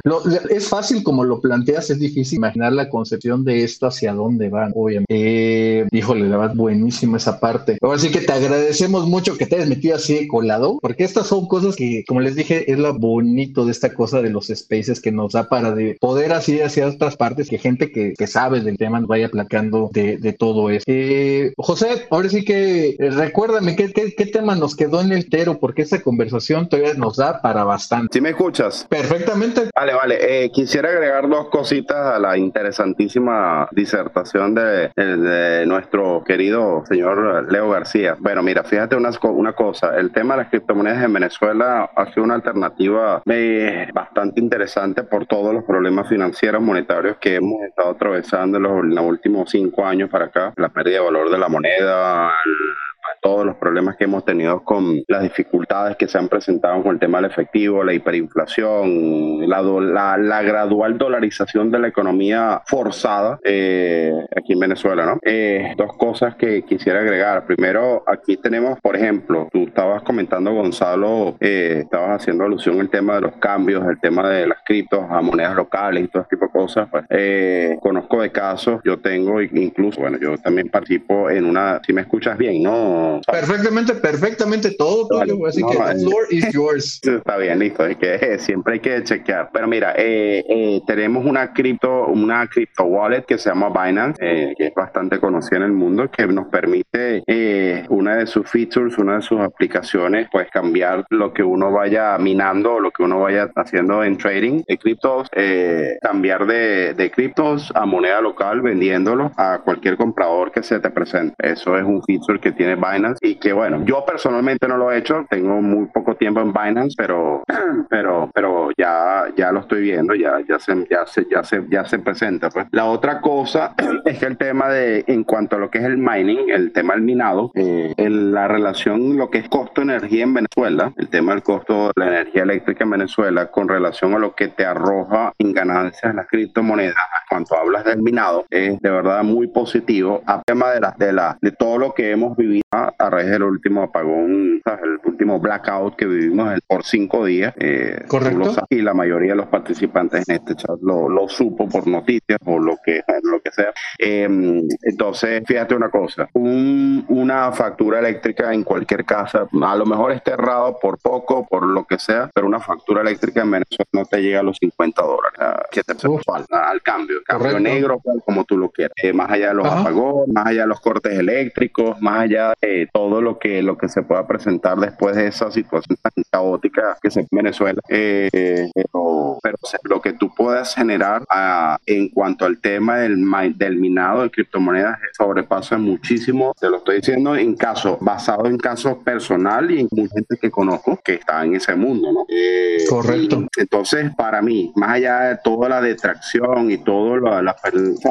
es fácil como lo planteas, es difícil imaginar la concepción de esto hacia dónde van, obviamente. Eh, híjole, la verdad, buenísima esa parte. Ahora sí que te agradecemos mucho que te hayas metido así colado, porque estas son cosas que, como les dije, es lo bonito de esta cosa de los spaces que nos da para de poder así hacia otras partes, que gente que, que sabe del tema nos vaya placando de, de todo eso. Eh, José, ahora sí que eh, recuérdame ¿qué, qué, qué tema nos quedó en el tero, porque esta conversación todavía nos da para bastante.
¿Sí me escuchas?
Perfectamente.
Vale, vale. Eh, quisiera agregar dos cositas a la interesantísima disertación de, nuestro querido señor Leo García. Bueno, mira, fíjate una, una cosa. El tema de las criptomonedas en Venezuela ha sido una alternativa eh, bastante interesante por todos los problemas financieros monetarios que hemos estado atravesando en los, en los últimos cinco años para acá. La pérdida de valor de la moneda, todos los problemas que hemos tenido con las dificultades que se han presentado con el tema del efectivo, la hiperinflación, la, la, gradual dolarización de la economía forzada eh, aquí en Venezuela, ¿no? Eh, dos cosas que quisiera agregar. Primero, aquí tenemos, por ejemplo, tú estabas comentando, Gonzalo, eh, estabas haciendo alusión al tema de los cambios, el tema de las criptos a monedas locales y todo este tipo de cosas. Pues, conozco de casos, yo tengo incluso, bueno, yo también participo en una, si me escuchas bien, ¿no?
Perfectamente, perfectamente todo, así que the floor is yours.
Está bien, listo, es que siempre hay que chequear. Pero mira, eh, eh, tenemos una cripto, una cripto wallet que se llama Binance, eh, que es bastante conocida en el mundo, que nos permite una de sus features, una de sus aplicaciones, pues cambiar lo que uno vaya minando lo que uno vaya haciendo en trading de criptos, cambiar de, de criptos a moneda local vendiéndolo a cualquier comprador que se te presente. Eso es un feature que tiene Binance Y que bueno, yo personalmente no lo he hecho, tengo muy poco tiempo en Binance, pero pero pero ya ya lo estoy viendo, ya ya se ya se ya se ya se presenta, pues. La otra cosa es que el tema de en cuanto a lo que es el mining, el tema del minado, eh, la relación lo que es costo energía en Venezuela, el tema del costo de la energía eléctrica en Venezuela con relación a lo que te arroja en ganancias las criptomonedas, cuando hablas del minado, es de verdad muy positivo. A tema de la, de la de todo lo que hemos vivido a raíz del último apagón, el último blackout que vivimos por cinco días.
Eh, Correcto.
y la mayoría de los participantes en este chat lo, lo supo por noticias o lo que, lo que sea. Em, entonces, fíjate una cosa, una factura eléctrica en cualquier casa, a lo mejor esté errado por poco, por lo que sea, pero una factura eléctrica en Venezuela no te llega a los 50 dólares, que te falta al cambio, cambio negro, como tú lo quieras, eh, más allá de los apagones, más allá de los cortes eléctricos, más allá de todo lo que, lo que se pueda presentar después de esa situación tan caótica que se en Venezuela. Eh, pero, lo que tú puedas generar ah, en cuanto al tema del, del minado de criptomonedas sobrepasa muchísimo. Te lo estoy diciendo en caso, basado en casos personal y en mucha gente que conozco que está en ese mundo, ¿no?
Eh, Correcto.
entonces, para mí, más allá de toda la detracción y todo lo, la,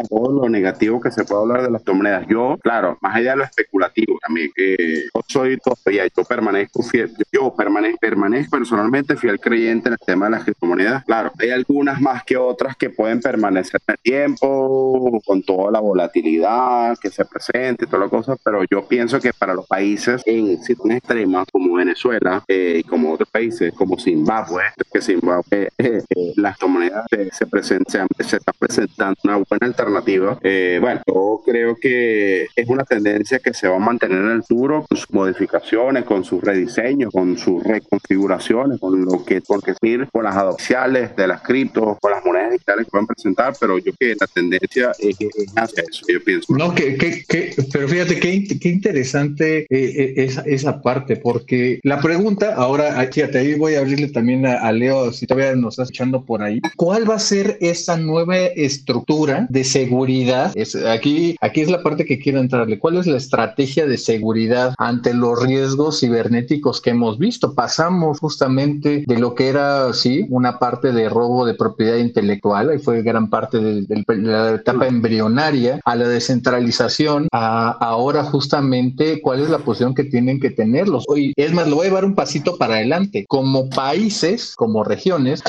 todo lo negativo que se puede hablar de las criptomonedas, yo, claro, más allá de lo especulativo también, que yo soy todavía, yo permanezco fiel, yo permanezco, permanezco personalmente fiel creyente en el tema de las criptomonedas. Claro, hay algunas más que otras que pueden permanecer en el tiempo, con toda la volatilidad que se presenta y toda la cosa, pero yo pienso que para los países en situaciones extremas como Venezuela eh, y como otros países como Zimbabue, que Zimbabue, eh, eh, las criptomonedas se, se, presentan, se están presentando una buena alternativa. bueno, yo creo que es una tendencia que se va a mantener en el futuro con sus modificaciones, con sus rediseños, con sus reconfiguraciones, con lo que con que con las adopciones de las criptos, con las monedas digitales que pueden presentar, pero yo que la tendencia es, hacia eso, yo pienso.
No, que, que, pero fíjate qué, qué interesante eh, eh, esa, esa parte, porque la pregunta, ahora, fíjate, ahí voy a abrirle también a, Leo, si todavía nos estás echando por ahí, ¿cuál va a ser esa nueva estructura de seguridad? Es, aquí, aquí es la parte que quiero entrarle. ¿Cuál es la estrategia de seguridad? Ante los riesgos cibernéticos que hemos visto. Pasamos justamente de lo que era, sí, una parte de robo de propiedad intelectual, y fue gran parte de, la etapa embrionaria, a la descentralización, a ahora justamente cuál es la posición que tienen que tenerlos. Hoy, es más, lo voy a llevar un pasito para adelante. Como países, como regiones,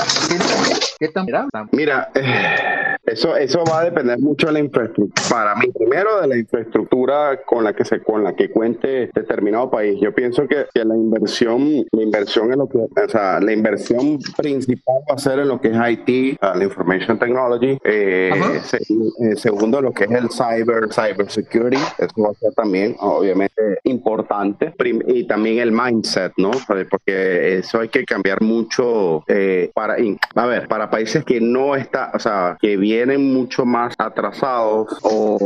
¿qué tan...
Mira, eh, eso, eso va a depender mucho de la infraestructura. Para mí, primero de la infraestructura con la que se, con la que cuente determinado país. Yo pienso que, que la inversión, la inversión en lo que, o sea, la inversión principal va a ser en lo que es IT, la Information Technology. Eh, eh, segundo, lo que es el cyber, cyber security. Eso va a ser también, obviamente, importante. y también el mindset, ¿no? Porque eso hay que cambiar mucho eh, para, a ver, para países que no está, o sea, que vienen vienen mucho más atrasados o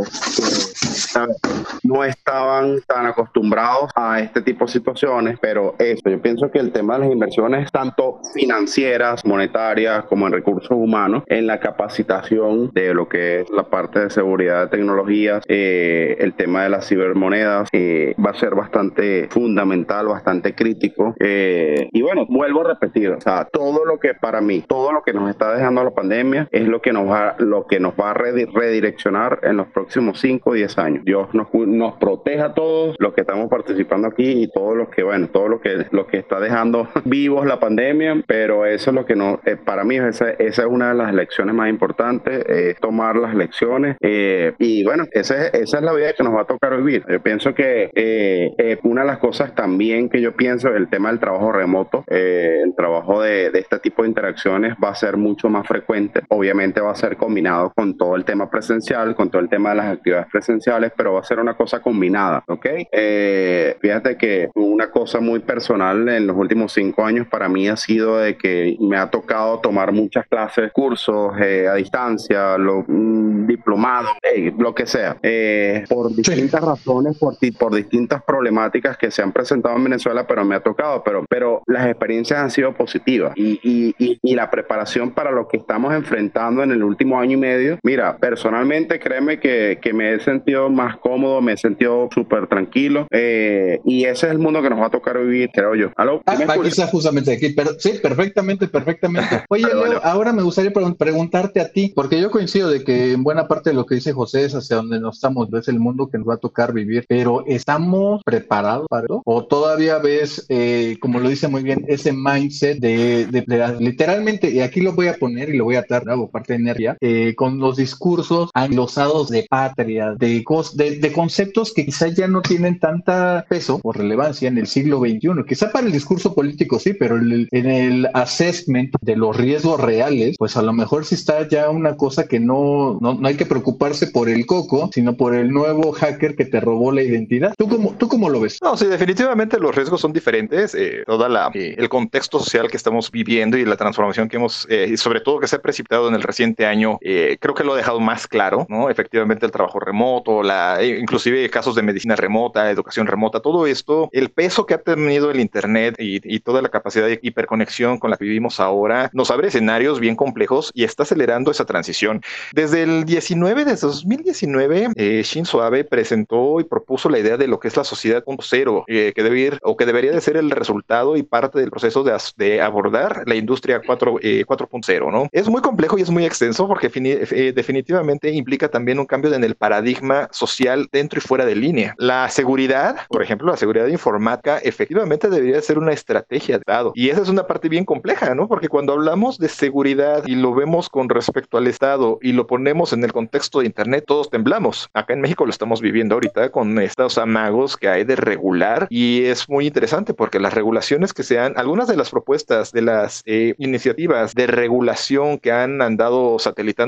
no estaban tan acostumbrados a este tipo de situaciones, pero eso, yo pienso que el tema de las inversiones, tanto financieras, monetarias, como en recursos humanos, en la capacitación de lo que es la parte de seguridad de tecnologías, eh, el tema de las cibermonedas, eh, va a ser bastante fundamental, bastante crítico. Eh, y bueno, vuelvo a repetir, o sea, todo lo que para mí, todo lo que nos está dejando la pandemia es lo que nos va, lo que nos va a redireccionar en los próximos 5 o 10 años. Dios nos, nos proteja a todos los que estamos participando aquí y todos los que, bueno, todo lo que, lo que está dejando vivos la pandemia, pero eso es lo que no, eh, para mí esa, esa, es una de las lecciones más importantes, es tomar las lecciones eh, y bueno, esa, esa es la vida que nos va a tocar vivir. Yo pienso que eh, una de las cosas también que yo pienso, el tema del trabajo remoto, el trabajo de, de este tipo de interacciones va a ser mucho más frecuente, obviamente va a ser combinado con todo el tema presencial, con todo el tema de las actividades presenciales, pero va a ser una cosa combinada, ¿ok? Eh, fíjate que una cosa muy personal en los últimos cinco años para mí ha sido de que me ha tocado tomar muchas clases, cursos eh, a distancia, lo, mm, diplomado, lo que sea, eh, por distintas razones, por, por distintas problemáticas que se han presentado en Venezuela, pero me ha tocado, pero, pero las experiencias han sido positivas. Y, y, y, la preparación para lo que estamos enfrentando en el último año y medio, mira, personalmente créeme que, que me he sentido más cómodo, me he sentido súper tranquilo eh, y ese es el mundo que nos va a tocar vivir, creo yo.
¿Aló? Ah, aquí está justamente aquí, pero sí, perfectamente, perfectamente. Oye, Leo, ahora me gustaría preguntarte a ti, porque yo coincido de que en buena parte de lo que dice José es hacia donde nos estamos, es el mundo que nos va a tocar vivir, pero ¿estamos preparados para eso? ¿O todavía ves, eh, como lo dice muy bien, ese mindset de, literalmente, y aquí lo voy a poner y lo voy a atar, hago parte de energía, eh, con los discursos anglosados de patria, de, de, conceptos que quizás ya no tienen tanta peso o relevancia en el siglo XXI. Quizá para el discurso político sí, pero en el assessment de los riesgos reales, pues a lo mejor sí está ya una cosa que no, no, no hay que preocuparse por el coco, sino por el nuevo hacker que te robó la identidad. ¿Tú cómo, tú cómo lo ves?
No, sí, definitivamente los riesgos son diferentes. Eh, toda la, eh, el contexto social que estamos viviendo y la transformación que hemos, eh, y sobre todo que se ha precipitado en el reciente año, creo que lo ha dejado más claro, ¿no? Efectivamente el trabajo remoto, la, inclusive casos de medicina remota, educación remota, todo esto, el peso que ha tenido el Internet y, toda la capacidad de hiperconexión con la que vivimos ahora, nos abre escenarios bien complejos y está acelerando esa transición. Desde el 19, desde 2019, eh, Shinzo Abe presentó y propuso la idea de lo que es la sociedad punto cero, eh, que debe ir o que debería de ser el resultado y parte del proceso de, abordar la industria 4, 4.0, eh, ¿no? Es muy complejo y es muy extenso porque eh, definitivamente implica también un cambio en el paradigma social dentro y fuera de línea. La seguridad, por ejemplo, la seguridad informática, efectivamente debería ser una estrategia de Estado. Y esa es una parte bien compleja, ¿no? Porque cuando hablamos de seguridad y lo vemos con respecto al Estado y lo ponemos en el contexto de Internet, todos temblamos. Acá en México lo estamos viviendo ahorita con estos amagos que hay de regular y es muy interesante porque las regulaciones que se han, algunas de las propuestas de las eh, iniciativas de regulación que han andado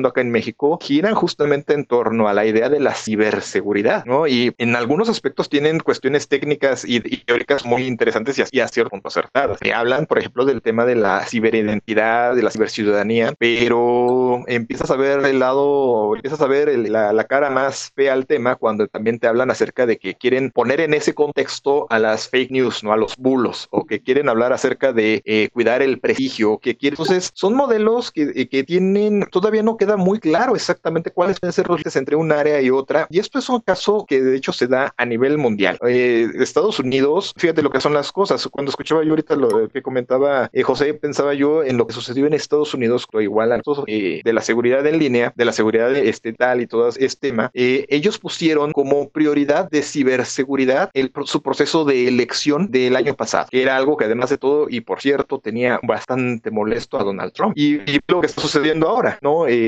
acá en México giran justamente en torno a la idea de la ciberseguridad, ¿no? Y en algunos aspectos tienen cuestiones técnicas y, teóricas muy interesantes y, a cierto punto acertadas. Que hablan, por ejemplo, del tema de la ciberidentidad, de la ciberciudadanía, pero empiezas a ver el lado, empiezas a ver la, la cara más fea al tema cuando también te hablan acerca de que quieren poner en ese contexto a las fake news, no a los bulos, o que quieren hablar acerca de eh, cuidar el prestigio, que quieren. Entonces, son modelos que, eh, que, tienen, todavía no queda muy claro exactamente cuáles pueden ser los entre un área y otra. Y esto es un caso que de hecho se da a nivel mundial. Eh, Estados Unidos, fíjate lo que son las cosas. Cuando escuchaba yo ahorita lo que comentaba José, pensaba yo en lo que sucedió en Estados Unidos, igual a de la seguridad en línea, de la seguridad estatal y todo este tema. ellos pusieron como prioridad de ciberseguridad su proceso de elección del año pasado, que era algo que además de todo, y por cierto, tenía bastante molesto a Donald Trump. Y, lo que está sucediendo ahora, ¿no? Eh,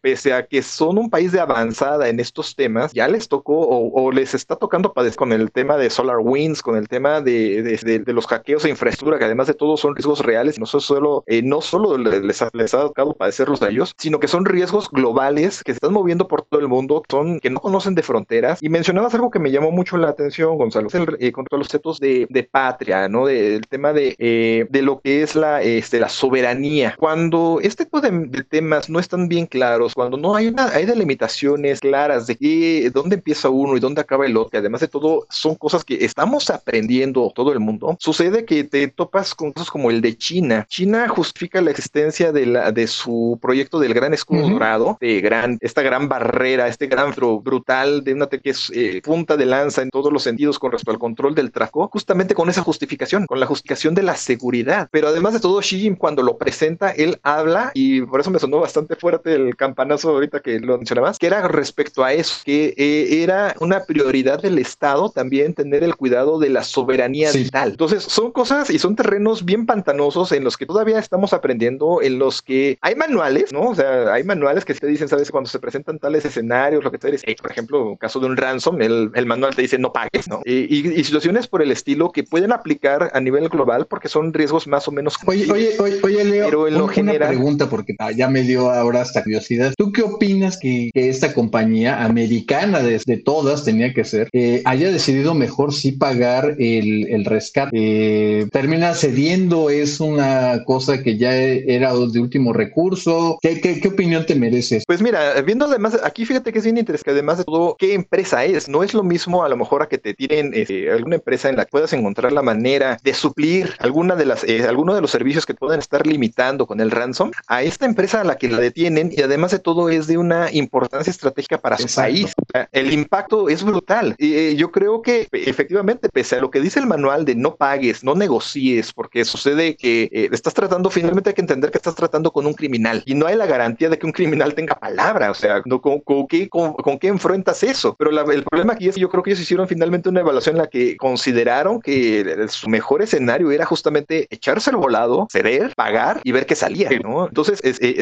pese a que son un país de avanzada en estos temas, ya les tocó o, les está tocando padecer con el tema de Solar Winds, con el tema de, de, los hackeos de infraestructura, que además de todo son riesgos reales, no solo, eh, no solo les, ha, les ha tocado padecerlos a ellos, sino que son riesgos globales que se están moviendo por todo el mundo, son que no conocen de fronteras. Y mencionabas algo que me llamó mucho la atención, Gonzalo, el, eh, contra los de, de patria, ¿no? Del tema de, eh, de lo que es la, este, la soberanía. Cuando este tipo de, temas no están bien claros, cuando no hay una, hay delimitaciones claras de qué, dónde empieza uno y dónde acaba el otro, además de todo son cosas que estamos aprendiendo todo el mundo, sucede que te topas con cosas como el de China. China justifica la existencia de, la, de su proyecto del gran escudo dorado, de gran, esta gran barrera, este gran brutal de una que es eh, punta de lanza en todos los sentidos con respecto al control del tráfico, justamente con esa justificación, con la justificación de la seguridad. Pero además de todo, Xi Jinping cuando lo presenta, él habla y por eso me sonó bastante fuerte el campanazo ahorita que lo mencionabas, que era respecto a eso, que eh, era una prioridad del Estado también tener el cuidado de la soberanía vital. Entonces, son cosas y son terrenos bien pantanosos en los que todavía estamos aprendiendo, en los que hay manuales, ¿no? O sea, hay manuales que te dicen, ¿sabes? Cuando se presentan tales escenarios, lo que te dice, por ejemplo, en caso de un ransom, el, el manual te dice no pagues, ¿no? Y, situaciones por el estilo que pueden aplicar a nivel global porque son riesgos más o menos.
Oye, oye, oye, oye, Leo, pero en lo general. Una pregunta porque ah, ya me dio ahora hasta curiosidad. ¿Tú qué opinas que, esta compañía americana de, todas tenía que ser, eh, haya decidido mejor sí pagar el, el rescate? Eh, ¿Termina cediendo? ¿Es una cosa que ya era de último recurso? ¿Qué, qué, qué opinión te mereces?
Pues mira, viendo además, aquí fíjate que es bien interesante, además de todo, ¿qué empresa es? No es lo mismo a lo mejor a que te tienen este, alguna empresa en la que puedas encontrar la manera de suplir alguna de las, eh, alguno de los servicios que puedan estar limitando con el ransom a esta empresa a la que la detienen y además de todo es de una importancia estratégica para su país. El impacto es brutal. Y eh, yo creo que efectivamente, pese a lo que dice el manual de no pagues, no negocies, porque sucede que eh, estás tratando, finalmente hay que entender que estás tratando con un criminal y no hay la garantía de que un criminal tenga palabra. O sea, ¿con, con, qué, con, qué enfrentas eso? Pero el problema aquí es que yo creo que ellos hicieron finalmente una evaluación en la que consideraron que su mejor escenario era justamente echarse al volado, ceder, pagar y ver qué salía, ¿no? Entonces,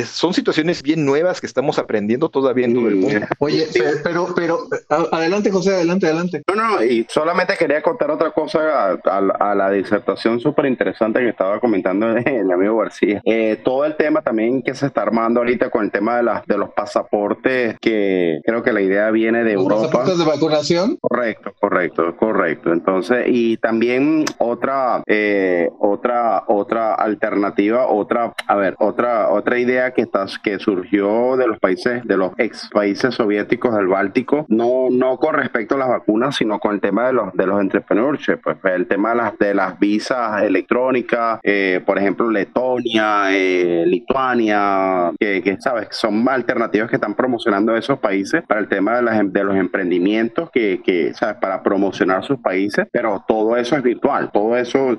son situaciones bien nuevas que estamos aprendiendo todavía en todo el mundo.
Oye, pero, pero, adelante, José, adelante, adelante.
No, no, y solamente quería contar otra cosa a, la disertación súper interesante que estaba comentando el amigo García. Eh, todo el tema también que se está armando ahorita con el tema de, las de los pasaportes, que creo que la idea viene de Europa.
¿Pasaportes de vacunación?
Correcto, correcto, correcto. Entonces, y también otra, eh, otra, otra alternativa, otra, a ver, otra, otra idea que estás, que surgió de los países, de los ex países soviéticos del Báltico, no, no con respecto a las vacunas, sino con el tema de los, de los entrepreneurship, pues el tema de las, de las visas electrónicas, eh, por ejemplo, Letonia, eh, Lituania, que, que, sabes, son alternativas que están promocionando esos países para el tema de, las, de los emprendimientos que, que, sabes, para promocionar sus países, pero todo eso es virtual, todo eso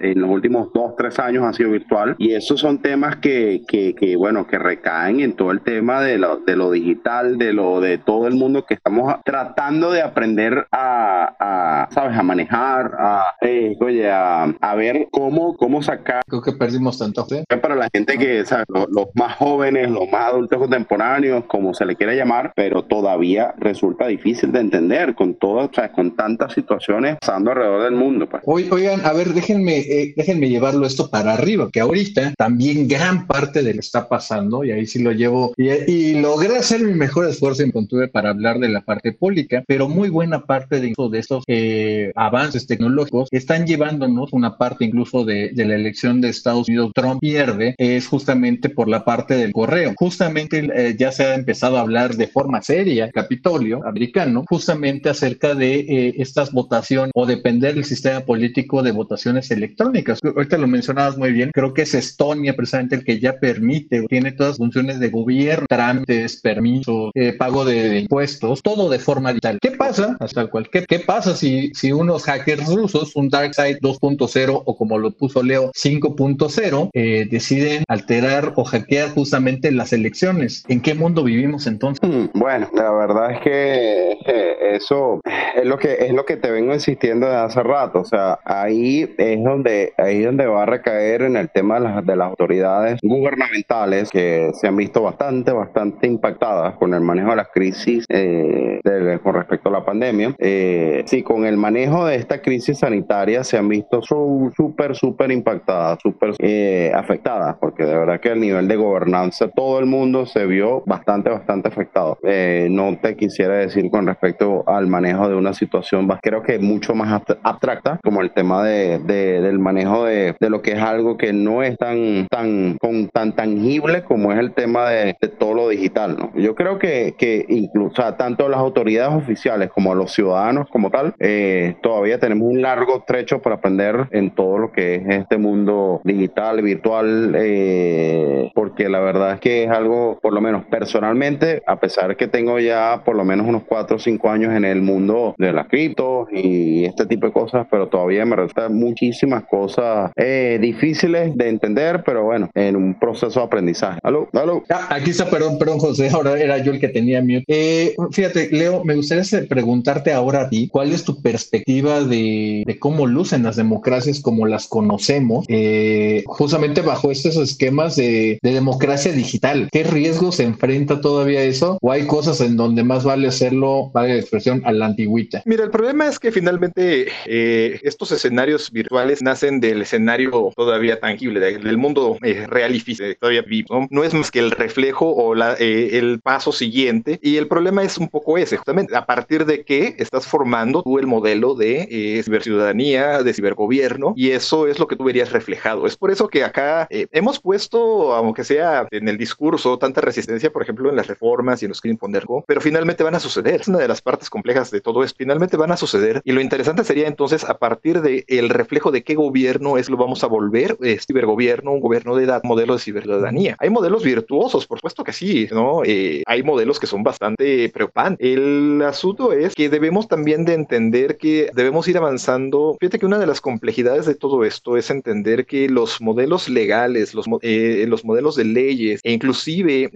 en los últimos dos, tres años ha sido virtual y esos son temas que, que, que bueno, que recaen en todo el tema de lo, de lo digital, de lo de todo el mundo que estamos tratando de aprender a, sabes, a manejar, a, eh, oye, a, ver cómo, cómo sacar.
Creo que perdimos tanto. ¿sí?
Para la gente que, sabes, los, más jóvenes, los más adultos contemporáneos, como se le quiera llamar, pero todavía resulta difícil de entender con todas, con tantas situaciones pasando alrededor del mundo. Pues.
Oigan, a ver, déjenme, eh, déjenme llevarlo esto para arriba, que ahorita también gran parte de lo que está pasando, y ahí sí lo llevo, y, y logré hacer mi mejor esfuerzo en Contuve para hablar de la parte pública, pero muy buena parte de, de estos eh, avances tecnológicos están llevándonos una parte incluso de, de, la elección de Estados Unidos. Trump pierde es justamente por la parte del correo. Justamente eh, ya se ha empezado a hablar de forma seria, Capitolio americano, justamente acerca de eh, estas votaciones o depender del sistema político de votaciones electrónicas. Ahorita lo mencionabas muy bien, creo que es Estonia precisamente el que ya permite, tiene todas las funciones de gobierno, trámites, permisos, pago de, impuestos, todo de forma digital. ¿Qué pasa? Hasta cual, ¿qué, ¿qué, pasa si, si unos hackers rusos, un DarkSide 2.0 o como lo puso Leo 5.0, eh, deciden alterar o hackear justamente las elecciones? ¿En qué mundo vivimos entonces?
Hmm, bueno, la verdad es que eh, eso es lo que es lo que te vengo insistiendo desde hace rato. O sea, ahí es donde ahí es donde va a recaer en el tema de las, de las autoridades gubernamentales que se han visto bastante, bastante impactadas con el manejo de las crisis eh, con respecto a la pandemia. Eh, sí, con el manejo de esta crisis sanitaria se han visto súper, súper impactadas, súper eh, afectadas, porque de verdad que el nivel de gobernanza, todo el mundo se vio bastante, bastante afectado. Eh, no te quisiera decir con respecto al manejo de una situación, creo que mucho más abstracta, como el tema de, del manejo de, de, lo que es algo que no es tan, tan, con, tan tangible como es el tema de, de todo lo digital. ¿no? Yo creo que, que incluso tanto las autoridades oficiales como los ciudadanos como tal, eh, todavía tenemos un largo trecho para aprender en todo lo que es este mundo digital, virtual, eh, porque la verdad es que es algo, por lo menos personalmente, a pesar que tengo ya por lo menos unos 4 o 5 años en el mundo de las criptos y este tipo de cosas, pero todavía me resultan muchísimas cosas eh, difíciles de entender, pero bueno, en un proceso de aprendizaje. ¿Aló? ¿Aló?
Ah, aquí está, perdón, perdón, José, ahora era yo el que tenía mute. Eh, fíjate, Leo, me gustaría preguntarte ahora a ti, ¿cuál es tu perspectiva de, cómo lucen las democracias como las conocemos, eh, justamente bajo estos esquemas de, democracia digital? ¿Qué riesgos se enfrenta todavía eso? ¿O hay cosas en donde más vale hacerlo, vale la expresión, a la antigüita?
Mira, el problema es que finalmente eh, estos escenarios virtuales nacen del escenario todavía tangible, del mundo real y físico, todavía vivo. ¿no? Es más que el reflejo o la, el paso siguiente. Y el problema es un poco ese, justamente a partir de que estás formando tú el modelo de eh, ciberciudadanía, de cibergobierno, y eso es lo que tú verías reflejado. Es por eso que acá eh, hemos puesto, aunque sea en el discurso, tanta resistencia, por ejemplo, en las reformas y en los quieren poner, pero finalmente van a suceder. Es una de las partes complejas de todo esto. Finalmente van a suceder. Y lo interesante sería entonces, a partir del el reflejo de qué gobierno es lo vamos a volver, eh, cibergobierno, un gobierno de edad, modelo de ciberciudadanía. Hay modelos virtuosos, por supuesto que sí, ¿no? Eh, hay modelos que son bastante preocupantes. El asunto es que debemos también de entender que debemos ir avanzando. Fíjate que una de las complejidades de todo esto es entender que los modelos legales, los, eh, los modelos de leyes e inclusive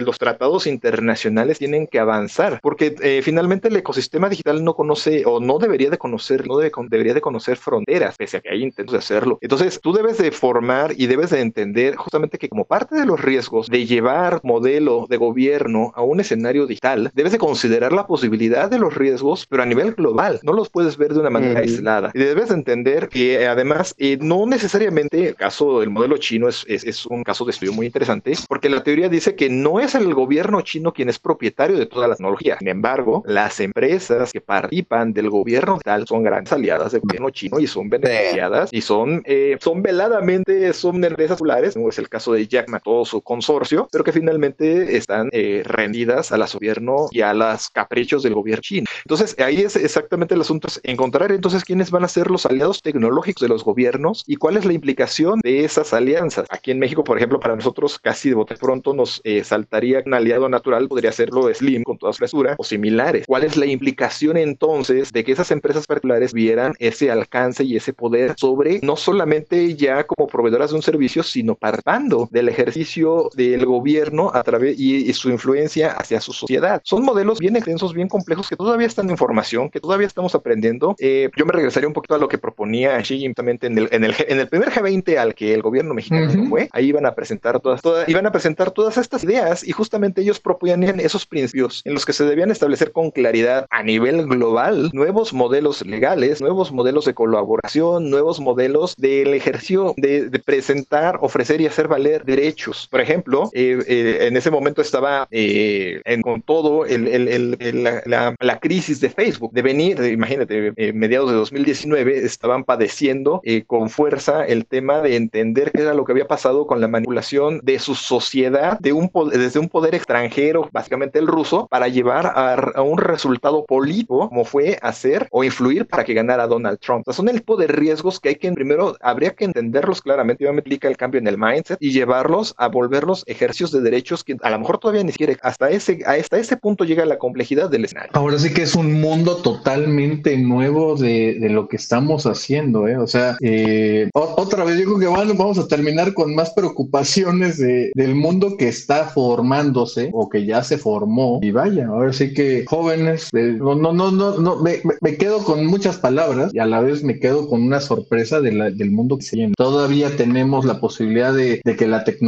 los tratados internacionales tienen que avanzar, porque finalmente el ecosistema digital no conoce o no debería de conocer, no debe, debería de conocer fronteras, pese a que hay intentos de hacerlo. Entonces, tú debes de formar y debes de entender justamente que como parte de los riesgos de llevar modelo de gobierno a un escenario digital, debes de considerar la posibilidad de los riesgos, pero a nivel global, no los puedes ver de una manera aislada. Y debes de entender que además, eh, no necesariamente el caso del modelo chino es, es, es un caso de estudio muy interesante, porque la teoría dice que no es el gobierno chino quien es propietario de toda la tecnología. Sin embargo, las empresas que participan del gobierno tal son grandes aliadas del gobierno chino y son beneficiadas y son, eh, son veladamente, son empresas populares, como es el caso de Jack Ma, todo su consorcio, pero que finalmente están eh, rendidas a las gobierno y a los caprichos del gobierno chino. Entonces, ahí es exactamente el asunto, es encontrar entonces quiénes van a ser los aliados tecnológicos de los gobiernos y cuál es la implicación de esas alianzas. Aquí en México, por ejemplo, para nosotros casi de bote pronto nos eh, saltaría un aliado natural, podría serlo Slim con toda su fresura o similares. ¿Cuál es la implicación entonces de que esas empresas particulares vieran ese alcance y ese poder sobre no solamente ya como proveedoras de un servicio, sino participando del ejercicio del gobierno a través y, su influencia hacia su sociedad? Son modelos bien extensos, bien complejos que todavía están en formación, que todavía estamos aprendiendo. Eh, yo me regresaría un poquito a lo que proponía Xi Jinping en el, en el, en el primer G20 al que el gobierno mexicano fue. Ahí iban a presentar todas, todas, iban a presentar todas estas ideas y justamente ellos proponían esos principios en los que se debían establecer con claridad a nivel global nuevos modelos legales, nuevos modelos de colaboración, nuevos modelos del ejercicio de, presentar, ofrecer y hacer valer derechos. Por ejemplo, eh, eh, en ese momento estaba eh, en, con todo la, crisis de Facebook, de venir, imagínate, mediados de 2019 estaban padeciendo con fuerza el tema de entender qué era lo que había pasado con la manipulación de su sociedad de un, desde un poder extranjero, básicamente el ruso, para llevar a, un resultado político como fue hacer o influir para que ganara Donald Trump. son el tipo de riesgos que hay que primero habría que entenderlos claramente, obviamente implica el cambio en el mindset y llevarlos a volverlos ejercicios de derechos que a lo mejor todavía ni siquiera hasta ese hasta ese punto llega la complejidad del escenario.
Ahora sí que es un mundo totalmente nuevo de, de lo que estamos haciendo, ¿eh? O sea, eh, otra vez digo que bueno, vamos a terminar con más preocupaciones de, del mundo que está formándose o que ya se formó y vaya, ahora sí que jóvenes, eh, no, no, no, no, me, me, quedo con muchas palabras y a la vez me quedo con una sorpresa de la, del mundo que se viene. Todavía tenemos la posibilidad de, de, que la tecnología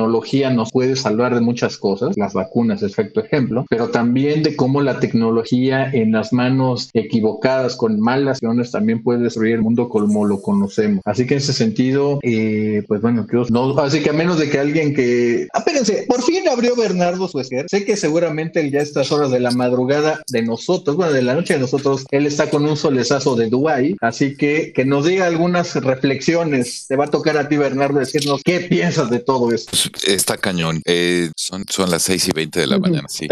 nos puede salvar de muchas cosas, las vacunas perfecto ejemplo, pero también de cómo la tecnología en las manos equivocadas, con malas acciones, también puede destruir el mundo como lo conocemos. Así que en ese sentido, eh, pues bueno, no, así que a menos de que alguien que, apérense, por fin abrió Bernardo su sé que seguramente ya a estas horas de la madrugada de nosotros, bueno, de la noche de nosotros, él está con un solezazo de Dubai, así que que nos diga algunas reflexiones. Te va a tocar a ti, Bernardo, decirnos qué piensas de todo esto.
Está cañón. Eh, son, son las seis y veinte de la mañana, sí.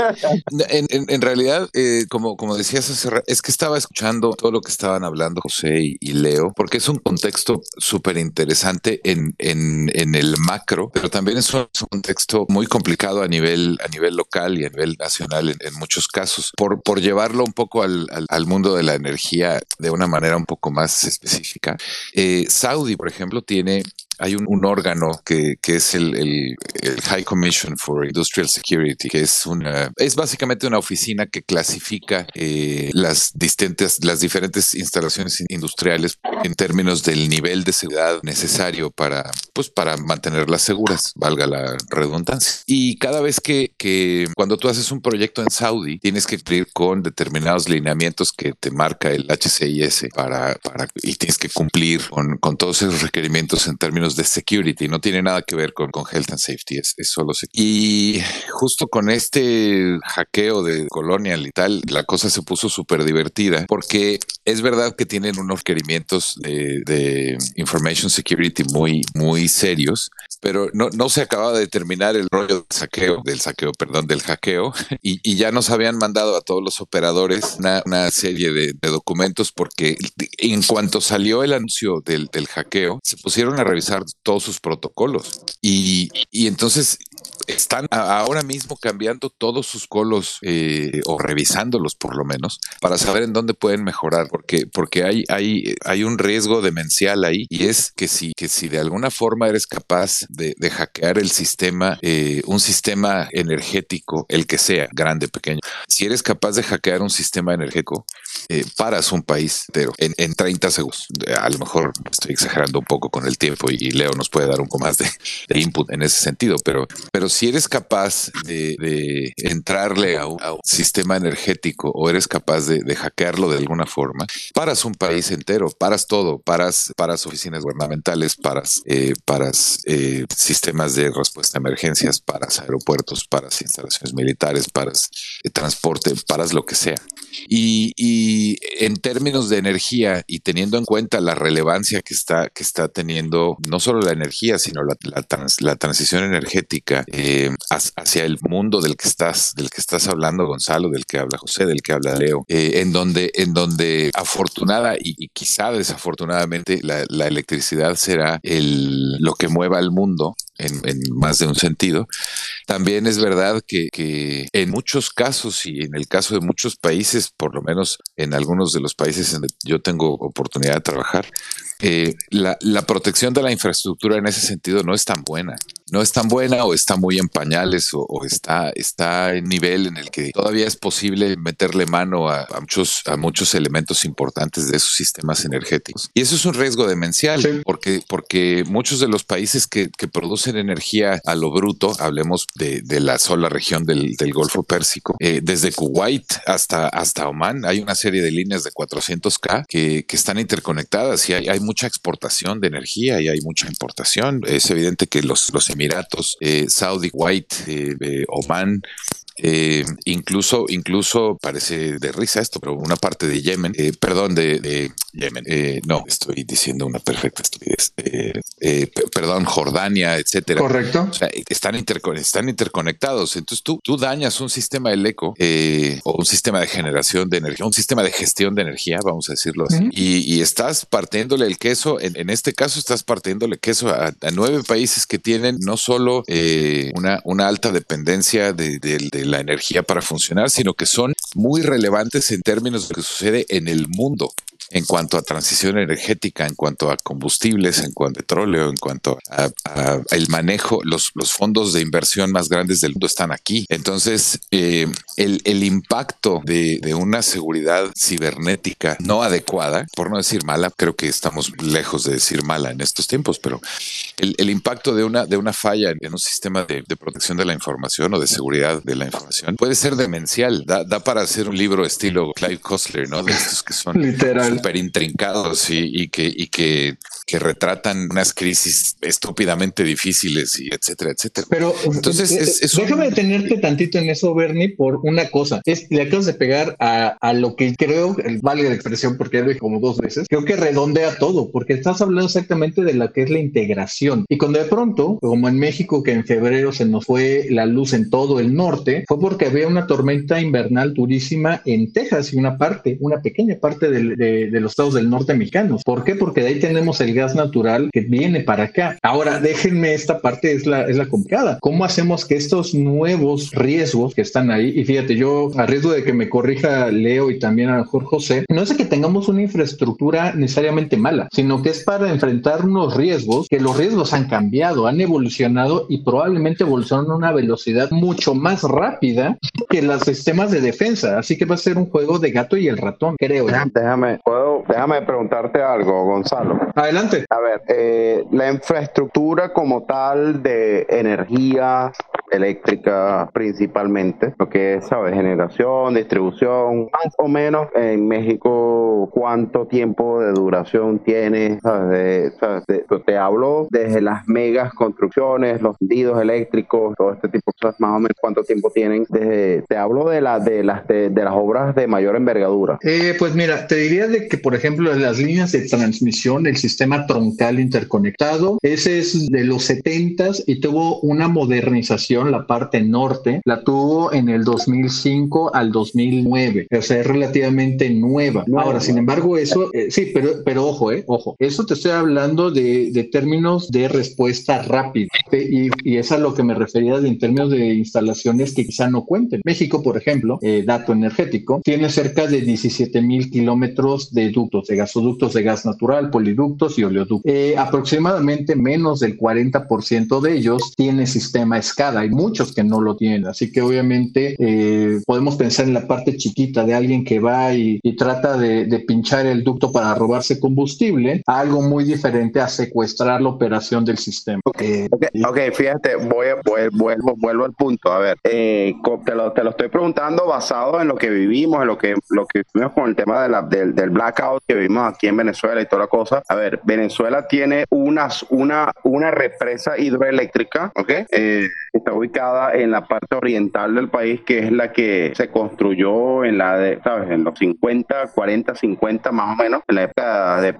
En, en, realidad, eh, como, como decías, es que estaba escuchando todo lo que estaban hablando José y, Leo, porque es un contexto súper interesante en, en, en, el macro, pero también es un, contexto muy complicado a nivel, a nivel local y a nivel nacional en, muchos casos. Por, por llevarlo un poco al, al, mundo de la energía de una manera un poco más específica, eh, Saudi, por ejemplo, tiene hay un, órgano que, que es el, el, High Commission for Industrial Security, que es una, es básicamente una oficina que clasifica eh, las distintas, las diferentes instalaciones industriales en términos del nivel de seguridad necesario para, pues, para mantenerlas seguras, valga la redundancia. Y cada vez que, que cuando tú haces un proyecto en Saudi, tienes que cumplir con determinados lineamientos que te marca el HCIS para, para y tienes que cumplir con, con todos esos requerimientos en términos de security, no tiene nada que ver con, con health and safety, es, solo Y justo con este hackeo de Colonial y tal, la cosa se puso súper divertida porque es verdad que tienen unos requerimientos de, de, information security muy, muy serios, pero no, no se acaba de terminar el rollo del saqueo, del saqueo, perdón, del hackeo, y, ya nos habían mandado a todos los operadores una, serie de, de, documentos porque en cuanto salió el anuncio del, del, hackeo, se pusieron a revisar todos sus protocolos. Y, y entonces están ahora mismo cambiando todos sus colos eh, o revisándolos por lo menos para saber en dónde pueden mejorar porque porque hay hay hay un riesgo demencial ahí y es que si que si de alguna forma eres capaz de, de hackear el sistema eh, un sistema energético el que sea grande pequeño si eres capaz de hackear un sistema energético eh, paras un país entero en, en 30 segundos a lo mejor estoy exagerando un poco con el tiempo y, Leo nos puede dar un poco más de, input en ese sentido pero pero si eres capaz de, entrarle a un, sistema energético o eres capaz de, hackearlo de alguna forma, paras un país entero, paras todo, paras, paras oficinas gubernamentales, paras, eh, paras eh, sistemas de respuesta a emergencias, paras aeropuertos, paras instalaciones militares, paras eh, transporte, paras lo que sea. Y, y, en términos de energía y teniendo en cuenta la relevancia que está, que está teniendo no solo la energía, sino la, la, trans, la transición energética, eh, hacia el mundo del que estás, del que estás hablando, Gonzalo, del que habla José, del que habla Leo, eh, en donde, en donde afortunada y, y quizá desafortunadamente la, la, electricidad será el, lo que mueva al mundo en, más de un sentido. También es verdad que, en muchos casos y en el caso de muchos países, por lo menos en algunos de los países en donde yo tengo oportunidad de trabajar, eh, la, protección de la infraestructura en ese sentido no es tan buena. No es tan buena o está muy en pañales o, o está, está en nivel en el que todavía es posible meterle mano a, a, muchos, a muchos elementos importantes de esos sistemas energéticos. Y eso es un riesgo demencial sí. porque, porque muchos de los países que, que, producen energía a lo bruto, hablemos de, de la sola región del, del Golfo Pérsico, eh, desde Kuwait hasta, hasta Oman, hay una serie de líneas de 400K que, que están interconectadas y hay, hay mucha exportación de energía y hay mucha importación. Es evidente que los, los Emiratos, eh, Saudi, White, eh, Oman, eh, incluso, incluso parece de risa esto, pero una parte de Yemen, eh, perdón, de, de Yemen, eh, no, estoy diciendo una perfecta estupidez, eh, eh, perdón, Jordania, etcétera.
Correcto.
O sea, están, intercon están interconectados. Entonces tú, tú dañas un sistema eléctrico eh, o un sistema de generación de energía, un sistema de gestión de energía, vamos a decirlo así, uh -huh. y, y, estás partiéndole el queso, en, en, este caso estás partiéndole queso a, a, nueve países que tienen no solo una, una alta dependencia de, de, de la energía para funcionar, sino que son muy relevantes en términos de lo que sucede en el mundo en cuanto a transición energética, en cuanto a combustibles, en cuanto a petróleo, en cuanto a, el manejo, los, fondos de inversión más grandes del mundo están aquí. Entonces, eh, el, impacto de, una seguridad cibernética no adecuada, por no decir mala, creo que estamos lejos de decir mala en estos tiempos, pero el, impacto de una, de una falla en, un sistema de, de, protección de la información o de seguridad de la información puede ser demencial. Da, da para hacer un libro estilo Clive Costler, ¿no? De estos que son
literal
súper intrincados y, y, que, y que, que, retratan unas crisis estúpidamente difíciles y etcétera, etcétera.
Pero entonces es, es déjame un... detenerte tantito en eso, Bernie, por una cosa. Es, le acabas de pegar a, a lo que creo, vale de expresión, porque ya lo dije como dos veces, creo que redondea todo, porque estás hablando exactamente de lo que es la integración. Y cuando de pronto, como en México, que en febrero se nos fue la luz en todo el norte, fue porque había una tormenta invernal durísima en Texas y una parte, una pequeña parte de, de, de los estados del norte mexicanos. ¿Por qué? Porque de ahí tenemos el natural que viene para acá. Ahora, déjenme esta parte, es la, es la complicada. ¿Cómo hacemos que estos nuevos riesgos que están ahí, y fíjate, yo a riesgo de que me corrija Leo y también a lo José, no es que tengamos una infraestructura necesariamente mala, sino que es para enfrentar unos riesgos, que los riesgos han cambiado, han evolucionado y probablemente evolucionan a una velocidad mucho más rápida que los sistemas de defensa. Así que va a ser un juego de gato y el ratón, creo.
Déjame, ¿puedo, déjame preguntarte algo, Gonzalo.
Adelante.
A ver, eh, la infraestructura como tal de energía eléctrica principalmente, lo que es, ¿sabes? Generación, distribución, más o menos en México cuánto tiempo de duración tiene, te hablo desde las megas construcciones, los tendidos eléctricos, todo este tipo de cosas, más o menos cuánto tiempo tienen. Desde, te hablo de, la, de, las, de, las obras de mayor envergadura.
Eh, pues mira, te diría de que, por ejemplo, las líneas de transmisión, el sistema troncal interconectado, ese es de los 70 y tuvo una modernización, la parte norte, la tuvo en el 2005 al 2009, o sea, es relativamente nueva. Ahora, sin embargo, eso, eh, sí, pero, pero ojo, eh, ojo, eso te estoy hablando de, de términos de respuesta rápida y, y, es a lo que me refería en términos de instalaciones que quizá no cuenten. México, por ejemplo, eh, dato energético, tiene cerca de 17 mil kilómetros de ductos, de gasoductos de gas natural, poliductos y oleoductos. Eh, aproximadamente menos del 40% de ellos tiene sistema SCADA. Muchos que no lo tienen, así que obviamente eh, podemos pensar en la parte chiquita de alguien que va y, trata de, pinchar el ducto para robarse combustible, algo muy diferente a secuestrar la operación del sistema.
Ok, okay, fíjate, voy, vuelvo, vuelvo al punto. A ver, te, lo, te lo estoy preguntando basado en lo que vivimos, en lo que, lo que vivimos con el tema de la, del, del blackout que vivimos aquí en Venezuela y toda la cosa. A ver, Venezuela tiene unas, una, una represa hidroeléctrica, ¿ok? Eh, está ubicada en la parte oriental del país, que es la que se construyó en la de, ¿sabes? En los 50, 40, 50 más o menos, en la época de,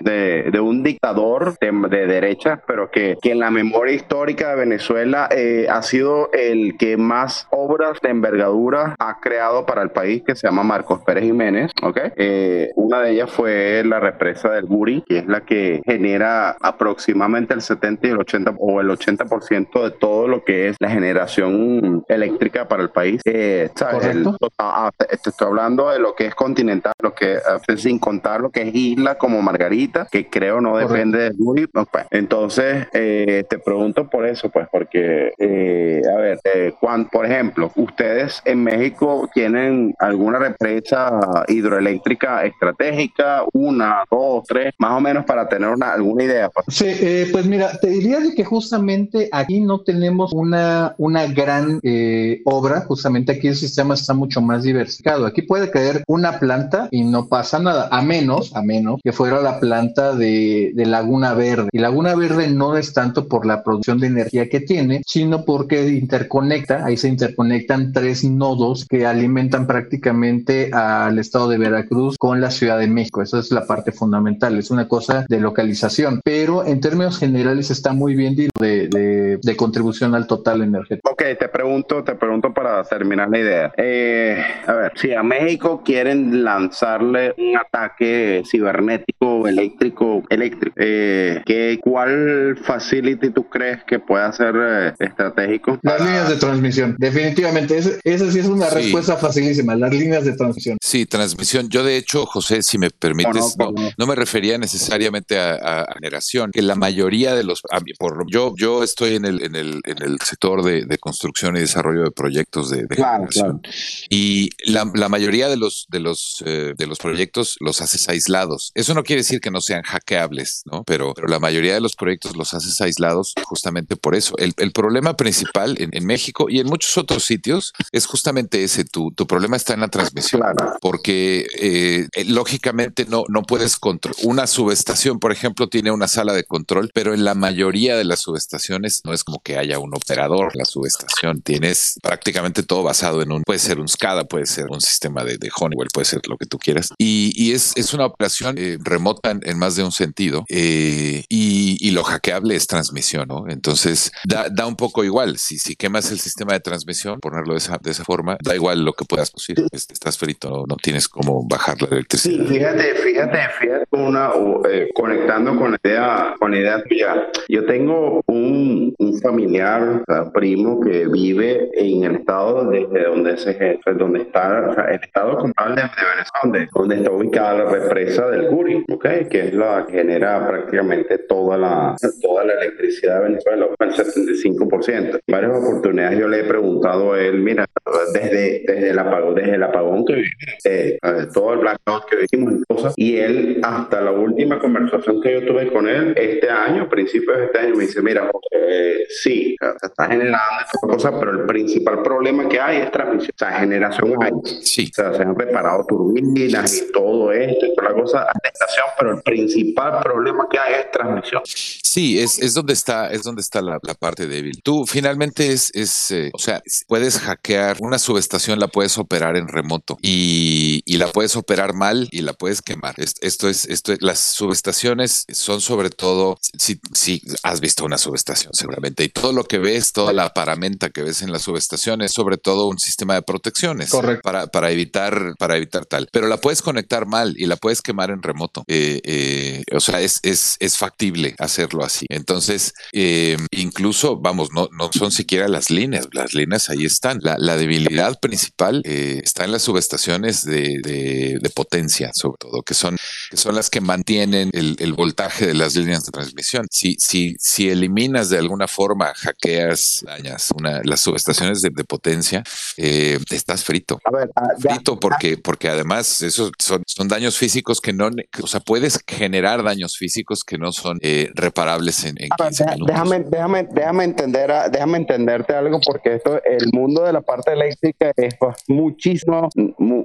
de, de, un dictador de, derecha, pero que, que, en la memoria histórica de Venezuela eh, ha sido el que más obras de envergadura ha creado para el país, que se llama Marcos Pérez Jiménez, ¿ok? Eh, una de ellas fue la represa del Guri, que es la que genera aproximadamente el 70 y el 80 o el 80% de todo lo que es la generación eléctrica para el país. Eh, ah, ah, estoy hablando de lo que es continental, lo que eh, sin contar lo que es isla como Margarita, que creo no depende de Guri. Pues, entonces, eh, te pregunto por eso, pues, porque, a ver, cuando, por ejemplo, ustedes en México tienen alguna represa hidroeléctrica estratégica, una, dos, tres, más o menos para tener una, alguna idea.
Pues. Sí, eh, pues mira, te diría de que justamente aquí no tenemos una, una gran eh, obra, justamente aquí el sistema está mucho más diversificado. Aquí puede caer una planta y no pasa nada, a menos, a menos que fuera la planta de, de Laguna Verde. Y Laguna Verde no es tanto por la producción de energía que tiene, sino porque interconecta, ahí se interconectan tres nodos que alimentan prácticamente al estado de Veracruz con la Ciudad de México. Esa es la parte fundamental, es una cosa de localización, pero en términos generales está muy bien de, de, de contribución al total energético.
Ok, te pregunto, te pregunto para terminar la idea. Eh, a ver, si a México quieren lanzarle un ataque cibernético, eléctrico, eléctrico, eh, ¿qué, ¿cuál facility tú crees que pueda ser eh, estratégico?
Las líneas de transmisión, definitivamente. Esa sí es una respuesta facilísima, las líneas de transmisión.
Sí, transmisión. Yo de hecho, José, si me permites, no, no, me refería necesariamente a, generación, que la mayoría de los, por, yo, yo estoy en el, en el, en el sector de, construcción y desarrollo de proyectos de, generación y la, la, mayoría de los, de los, eh, de los proyectos los haces aislados. Eso no quiere decir que no sean hackeables, ¿no? Pero, pero la mayoría de los proyectos los haces aislados justamente por eso. El, el problema principal en, en, México y en muchos otros sitios es justamente ese. Tu, tu problema está en la transmisión, porque eh, eh, lógicamente no, no puedes controlar. Una subestación, por ejemplo, tiene una sala de control, pero en la mayoría de las subestaciones no es como que haya un operador la subestación. Tienes prácticamente todo basado en un, puede ser un SCADA, puede ser un sistema de, de Honeywell, puede ser lo que tú quieras. Y, y es, es, una operación eh, remota en, en, más de un sentido y, y, lo hackeable es transmisión, ¿no? Entonces da, da un poco igual. Si, si quemas el sistema de transmisión, ponerlo de esa, de esa forma, da igual lo que puedas producir. Estás frito, no, tienes cómo bajar la electricidad.
Sí, fíjate, fíjate, fíjate una, eh, conectando con la idea, con la idea tuya. Yo tengo un, un familiar, primo, que vive en el estado desde donde se donde está o sea, el estado compral de, Venezuela, donde, está ubicada la represa del Curi, ¿okay? que es la que genera prácticamente toda la, toda la electricidad de Venezuela, el 75%. En varias oportunidades yo le he preguntado a él, mira, desde, desde, el, apagón, desde el apagón que vivimos eh, todo el blackout que vimos y cosas. Y él, hasta la última conversación que yo tuve con él este año, principios de este año, me dice, mira, eh, sí, está generando esta cosa, pero el principal problema que hay es transmisión. O sea, generación hay.
Sí.
O sea, se han preparado turbinas y todo esto y toda la cosa, estación, pero el principal problema que hay es transmisión.
Sí, es, es donde está, es donde está la, parte débil. Tú finalmente es, es eh, o sea, puedes hackear una subestación, la puedes operar en remoto y, y la puedes operar mal y la puedes quemar. Esto es, esto es, las subestaciones son sobre todo, si, si has visto una subestación seguramente y todo lo que ves, toda la paramenta que ves en la subestación es sobre todo un sistema de protecciones
Correcto.
para, para evitar, para evitar tal, pero la puedes conectar mal y la puedes quemar en remoto. Eh, eh, o sea, es, es, es factible hacerlo así. Entonces, eh, incluso, vamos, no, no son siquiera las líneas, las líneas ahí están. La, la debilidad principal eh, está en las subestaciones de, de, potencia, sobre todo, que son, que son las que mantienen el, el, voltaje de las líneas de transmisión. Si, si, si eliminas de alguna forma, hackeas, dañas una, las subestaciones de, de potencia, eh, estás frito.
A ver,
uh, frito porque, porque además esos son, son daños físicos que no, o sea, puedes generar daños físicos que no son eh, reparables en, en 15
ver, déjame, déjame, déjame, entender, déjame entenderte algo porque esto, el mundo de la parte eléctrica es pues, muchísimo,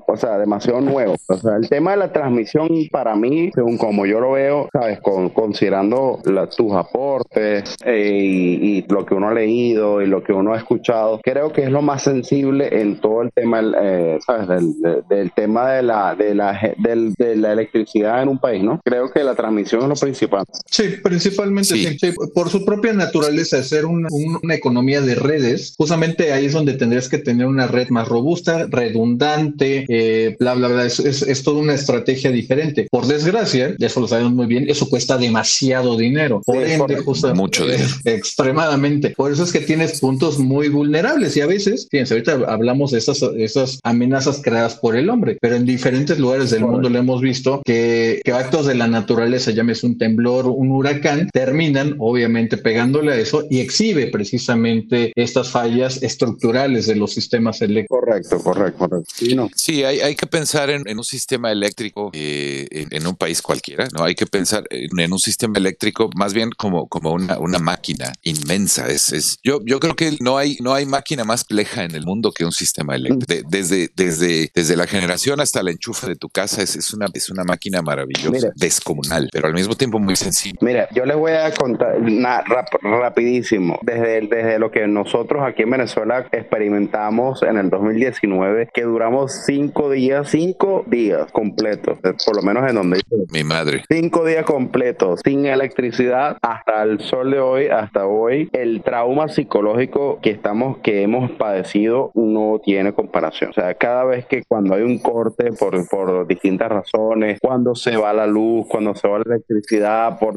o sea, demasiado nuevo. O sea, el tema de la transmisión para mí, según como yo lo veo, sabes, con, considerando la, tus aportes eh, y, y, lo que uno ha leído y lo que uno ha escuchado, creo que es lo más sensible en todo el tema, eh, sabes, del, del, tema de la, de la, del, de la electricidad en un país, ¿no? Creo que la transmisión es lo principal.
Sí, principalmente Sí. Por su propia naturaleza de ser una, una, economía de redes, justamente ahí es donde tendrías que tener una red más robusta, redundante, eh, bla, bla, bla. Es, es, toda una estrategia diferente. Por desgracia, ya eso lo sabemos muy bien, eso cuesta demasiado dinero. Por sí, ende, justamente,
mucho dinero.
extremadamente. Por eso es que tienes puntos muy vulnerables y a veces, fíjense, ahorita hablamos de esas, esas amenazas creadas por el hombre, pero en diferentes lugares del mundo lo hemos visto que, que actos de la naturaleza, llámese un temblor, un huracán, te terminan obviamente pegándole a eso y exhibe precisamente estas fallas estructurales de los sistemas eléctricos.
Correcto, correcto, correcto.
Sí, no. sí hay, hay, que pensar en, en, un sistema eléctrico eh, en, en, un país cualquiera, ¿no? Hay que pensar en, en, un sistema eléctrico más bien como, como una, una máquina inmensa. Es, es, yo, yo creo que no hay, no hay máquina más compleja en el mundo que un sistema eléctrico. De, desde, desde, desde la generación hasta la enchufe de tu casa es, es, una, es una máquina maravillosa, Mira. descomunal, pero al mismo tiempo muy sencilla.
Mira, yo les voy a contar na, rap, rapidísimo. Desde, desde lo que nosotros aquí en Venezuela experimentamos en el 2019, que duramos cinco días, cinco días completos, por lo menos en donde
mi madre.
Cinco días completos sin electricidad hasta el sol de hoy, hasta hoy. El trauma psicológico que estamos, que hemos padecido no tiene comparación. O sea, cada vez que cuando hay un corte por, por distintas razones, cuando se va la luz, cuando se va la electricidad, por,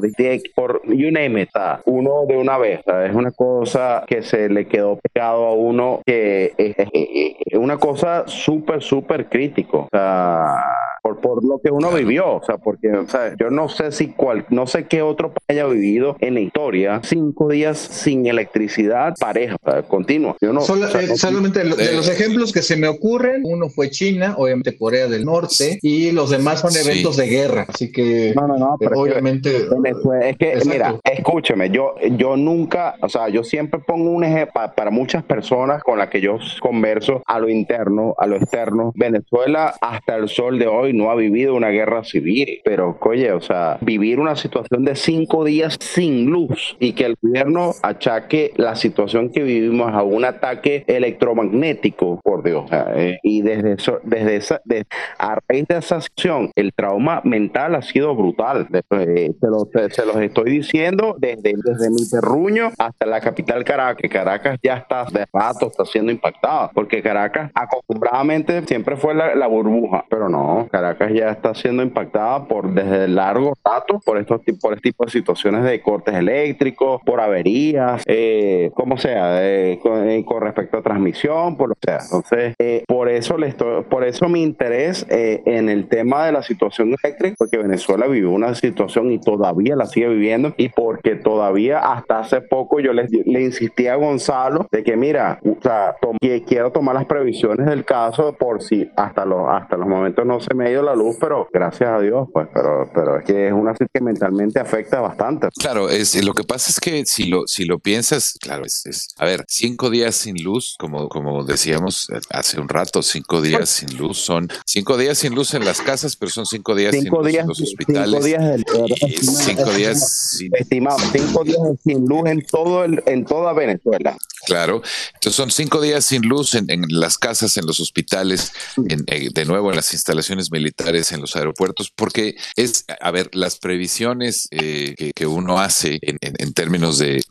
por you name it, uno de una vez, es una cosa que se le quedó pegado a uno que es, es, es una cosa súper, súper crítico. O sea, por, por lo que uno vivió, o sea, porque o sea, yo no sé si cual, no sé qué otro haya vivido en la historia cinco días sin electricidad pareja, o sea, continua. Yo no,
Solo,
o sea,
eh,
no-
solamente lo- de los ejemplos que se me ocurren, uno fue China, obviamente Corea del Norte, y los demás son
Sí.
eventos de guerra, así que
No, no, no,
eh,
pero es que-
obviamente
es que,
Exacto.
mira, escúcheme, yo, yo nunca, o sea, yo siempre pongo un ejemplo para muchas personas con las que yo converso a lo interno, a lo externo. Venezuela hasta el sol de hoy no ha vivido una guerra civil, pero oye, o sea, vivir una situación de cinco días sin luz y que el gobierno achaque la situación que vivimos a un ataque electromagnético, por Dios. eh, y desde eso, desde esa, de- a raíz de esa acción, el trauma mental ha sido brutal. De- eh, se, lo- se- se los estoy diciendo desde, desde mi terruño hasta la capital Caracas. Caracas ya está de rato, está siendo impactada, porque Caracas acostumbradamente siempre fue la, la burbuja, pero no, Caracas ya está siendo impactada por desde largo rato por estos por este tipo de situaciones de cortes eléctricos, por averías, eh, como sea, eh, con, respecto a transmisión, por lo sea. Entonces, por eso le estoy, por eso mi interés en el tema de la situación eléctrica, porque Venezuela vivió una situación y todavía la sigue viviendo, y porque todavía hasta hace poco yo le, le insistí a Gonzalo de que mira, o sea, quiero tomar las previsiones del caso por si hasta los hasta los momentos no se me ha ido la luz, pero gracias a Dios, pues, pero pero es que es una que mentalmente afecta bastante.
Claro, es lo que pasa es que si lo si lo piensas, claro, es, es a ver, cinco días sin luz, como como decíamos hace un rato, cinco días sin luz son cinco días sin luz en las casas, pero son cinco días sin luz en los hospitales. Cinco días, cinco días
sin, estimado, cinco días sin luz en todo el, en toda Venezuela.
Claro, entonces son cinco días sin luz en, las casas, en los hospitales, en, eh, de nuevo en las instalaciones militares, en los aeropuertos, porque es, a ver, las previsiones eh, que, uno hace en, términos de,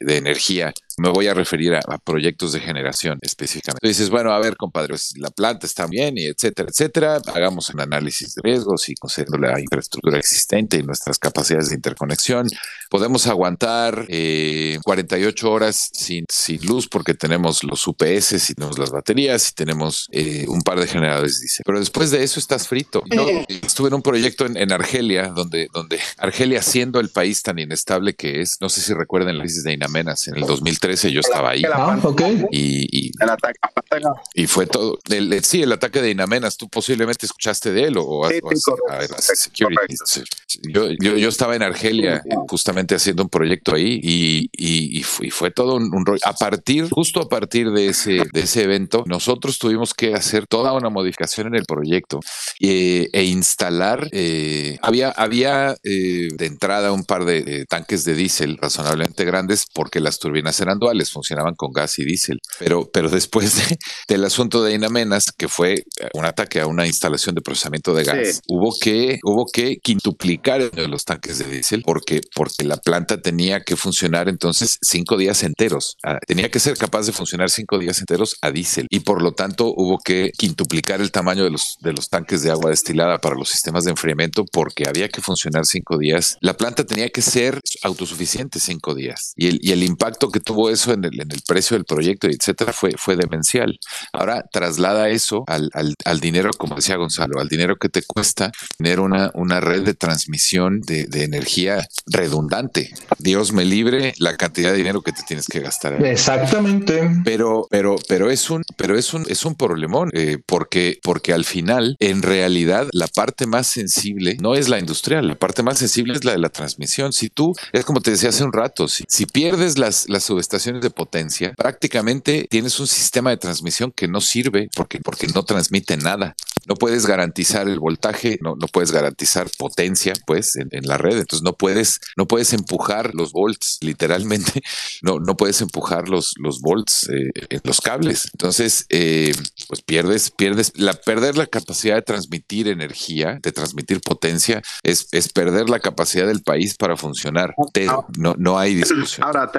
energía, me voy a referir a, proyectos de generación específicamente. dices, bueno, a ver, compadre, pues, la planta está bien y etcétera, etcétera, hagamos un análisis de riesgos y considerando la infraestructura existente y nuestras capacidades de interconexión, podemos aguantar 48 eh, horas sin, sin luz porque tenemos los UPS y tenemos las baterías y tenemos eh, un par de generadores dice. Pero después de eso estás frito. Yo estuve en un proyecto en, Argelia, donde, donde Argelia siendo el país tan inestable que es, no sé si recuerdan la crisis de Inamenas, en el 2013 yo estaba ahí.
Ah,
y, y, fue todo. El, sí, el ataque de Inamenas, tú posiblemente escuchaste de él o, Yo, yo, yo, estaba en Argelia justamente haciendo un proyecto ahí y, y, fue, todo un, un rollo. A partir, justo a partir de ese, de ese evento, nosotros tuvimos que hacer toda una modificación en el proyecto eh, e instalar, eh, había, había eh, de entrada un par de tanques de diésel razonablemente grandes porque las turbinas eran duales, funcionaban con gas y diésel. Pero, pero después del asunto de Inamenas, que fue un ataque a una instalación de procesamiento de gas, hubo, que, hubo que quintuplicar los tanques de diésel porque, porque la planta tenía que funcionar entonces cinco días enteros. Tenía que ser capaz de funcionar cinco días enteros a diésel y por lo tanto hubo que quintuplicar el tamaño de los, de los tanques de agua destilada para los sistemas de enfriamiento porque había que funcionar cinco días. La planta tenía que ser autosuficiente cinco días y el, y el impacto que tuvo eso en el, en el precio del proyecto, etcétera, fue, fue demencial. Ahora traslada eso al, al, al, dinero, como decía Gonzalo, al dinero que te cuesta tener una, una red de transmisión de, de energía redundante. Dios me libre la cantidad de dinero que te tienes que gastar.
Exactamente.
Pero, pero, pero es un, pero es un, es un problemón, eh, porque, porque al final, en realidad, la parte más sensible no es la industrial, la parte más sensible es la de la transmisión. Si tú, es como te decía hace un rato, si, si pierdes las, las subestaciones de potencia, prácticamente tienes un sistema de transmisión que no sirve porque, porque no transmite nada no puedes garantizar el voltaje, no, no puedes garantizar potencia, pues, en, la red. Entonces no puedes, no puedes empujar los volts, literalmente, no, no puedes empujar los, los volts eh, en los cables. Entonces, eh, pues pierdes, pierdes, la perder la capacidad de transmitir energía, de transmitir potencia, es, es perder la capacidad del país para funcionar. no, no hay discusión.
Ahora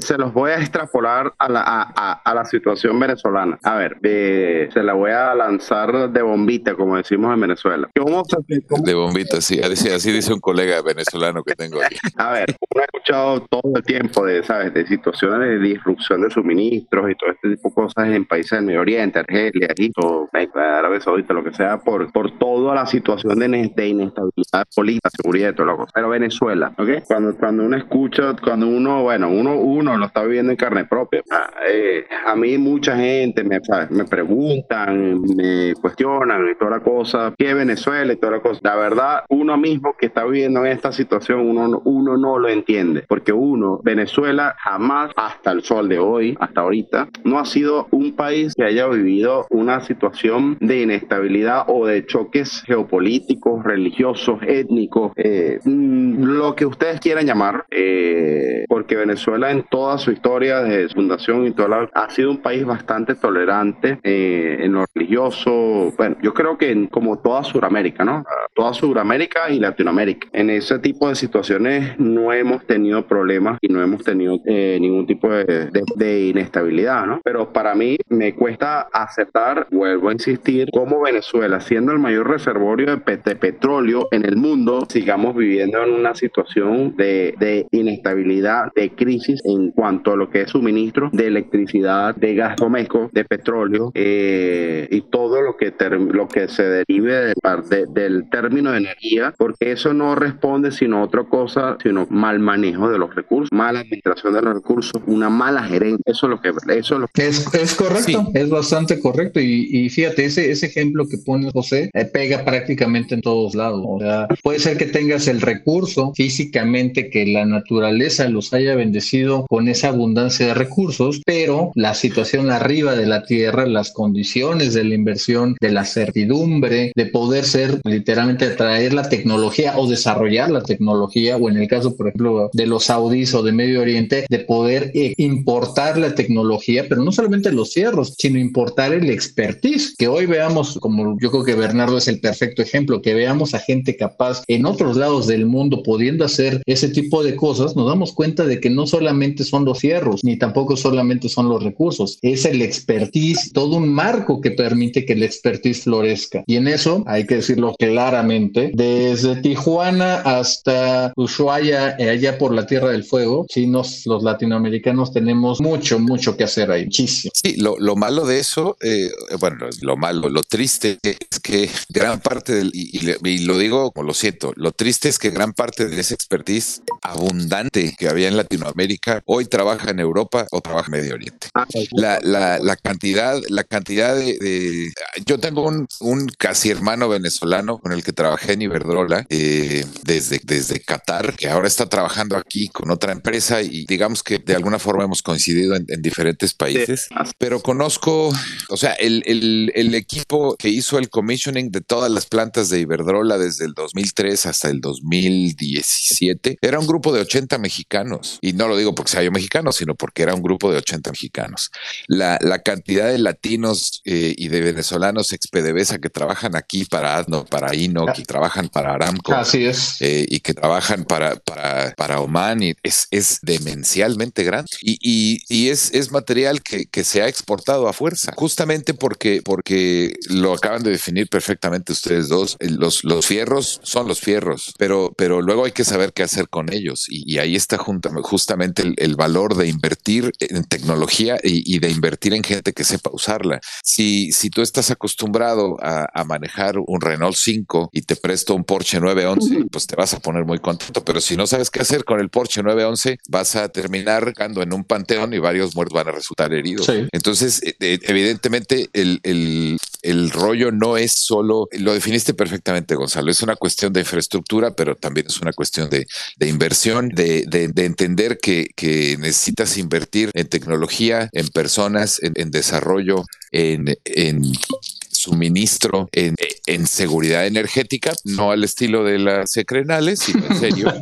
se los voy a extrapolar a la, a, a, la situación venezolana. A ver, eh, se la voy a lanzar de bomba como decimos en Venezuela.
De bombita, sí. Así, dice un colega venezolano que tengo aquí.
A ver, uno ha escuchado todo el tiempo de, ¿sabes? De situaciones de disrupción de suministros y todo este tipo de cosas en países del Medio Oriente, Argelia, Egipto, Arabia Saudita, lo que sea, por, por toda la situación de, inestabilidad política, seguridad y todo lo que Pero Venezuela, ¿ok? Cuando, cuando uno escucha, cuando uno, bueno, uno, uno lo está viviendo en carne propia. Ah, eh, a mí mucha gente me, me preguntan, me cuestionan, y toda la cosa, que Venezuela y toda la cosa. La verdad, uno mismo que está viviendo en esta situación, uno, uno no lo entiende, porque uno, Venezuela jamás, hasta el sol de hoy, hasta ahorita, no ha sido un país que haya vivido una situación de inestabilidad o de choques geopolíticos, religiosos, étnicos, eh, mm, lo que ustedes quieran llamar, eh, porque Venezuela en toda su historia de fundación y toda la, ha sido un país bastante tolerante eh, en lo religioso. Bueno, yo creo que como toda Sudamérica, ¿no? Toda Sudamérica y Latinoamérica. En ese tipo de situaciones no hemos tenido problemas y no hemos tenido eh, ningún tipo de, de, inestabilidad, ¿no? Pero para mí me cuesta aceptar, vuelvo a insistir, como Venezuela, siendo el mayor reservorio de, de petróleo en el mundo, sigamos viviendo en una situación de, de inestabilidad, de crisis en cuanto a lo que es suministro de electricidad, de gas doméstico, de petróleo eh, y todo lo que, lo que se derive del término de energía, porque eso no responde sino a otra cosa, sino mal manejo de los recursos, mala administración de los recursos, una mala gerencia. Eso es lo que eso es lo que
es, es correcto, es bastante correcto y, fíjate ese ese ejemplo que pone José eh, pega prácticamente en todos lados. O sea, puede ser que tengas el recurso físicamente que la naturaleza los haya bendecido con esa abundancia de recursos, pero la situación arriba de la tierra, las condiciones de la inversión, de la certidumbre, de poder ser literalmente traer la tecnología o desarrollar la tecnología, o en el caso, por ejemplo, de los saudíes o de Medio Oriente, de poder eh, importar la tecnología, pero no solamente los cierros, sino importar el expertise, que hoy veamos, como yo creo que Bernardo es el perfecto ejemplo, que veamos a gente capaz en otros lados del mundo pudiendo hacer ese tipo de cosas, nos damos cuenta de que no solamente son los cierros, ni tampoco solamente son los recursos, es el expertise, todo un marco que permite que el expertise florezca. Y en eso hay que decirlo claramente, desde Tijuana hasta Ushuaia, eh, allá por la Tierra del Fuego, sí, nos, los latinoamericanos tenemos mucho, mucho que hacer ahí, muchísimo.
Sí, lo, lo malo de eso, eh, bueno, lo malo, lo triste es que gran parte del, y, y, lo digo como lo siento, lo triste es que gran parte de ese expertise abundante que había en Latinoamérica hoy trabaja en Europa o trabaja en Medio Oriente. Ah, la, la, la cantidad, la cantidad de, yo tengo un, un, casi hermano venezolano con el que trabajé en Iberdrola eh, desde, desde Qatar, que ahora está trabajando aquí con otra empresa y digamos que de alguna forma hemos coincidido en, diferentes países, pero conozco, o sea, el, el, el equipo que hizo el commissioning de todas las plantas de Iberdrola desde el 2003 hasta el 2017 era un grupo de 80 mexicanos. Y no lo digo porque sea yo mexicano, sino porque era un grupo de 80 mexicanos. La, la cantidad de latinos eh, y de venezolanos PDVSA que trabajan aquí para ADNO, para INO, que trabajan para Aramco.
Así es.
Eh, y que trabajan para, para, para Oman y es, es demencialmente grande. Y, y, y es, es material que, que, se ha exportado a fuerza, justamente porque, porque lo acaban de definir perfectamente ustedes dos. Los, los fierros son los fierros, pero, pero luego hay que saber qué hacer con ellos. Y, y ahí está justamente el, el, valor de invertir en tecnología y, y, de invertir en gente que sepa usarla. Si, si tú estás acostumbrado a, a manejar un Renault 5 y te presto un Porsche 911, pues te vas a poner muy contento. Pero si no sabes qué hacer con el Porsche 911, vas a terminar cando en un panteón y varios muertos van a resultar heridos. Sí. Entonces, eh, eh, evidentemente, el, el, el rollo no es solo, lo definiste perfectamente, Gonzalo, es una cuestión de infraestructura, pero también es una cuestión de, de inversión, de, de, de, entender que, que, necesitas invertir en tecnología, en personas, en, en desarrollo, en, en suministro en, en, seguridad energética, no al estilo de las secrenales, sino en serio.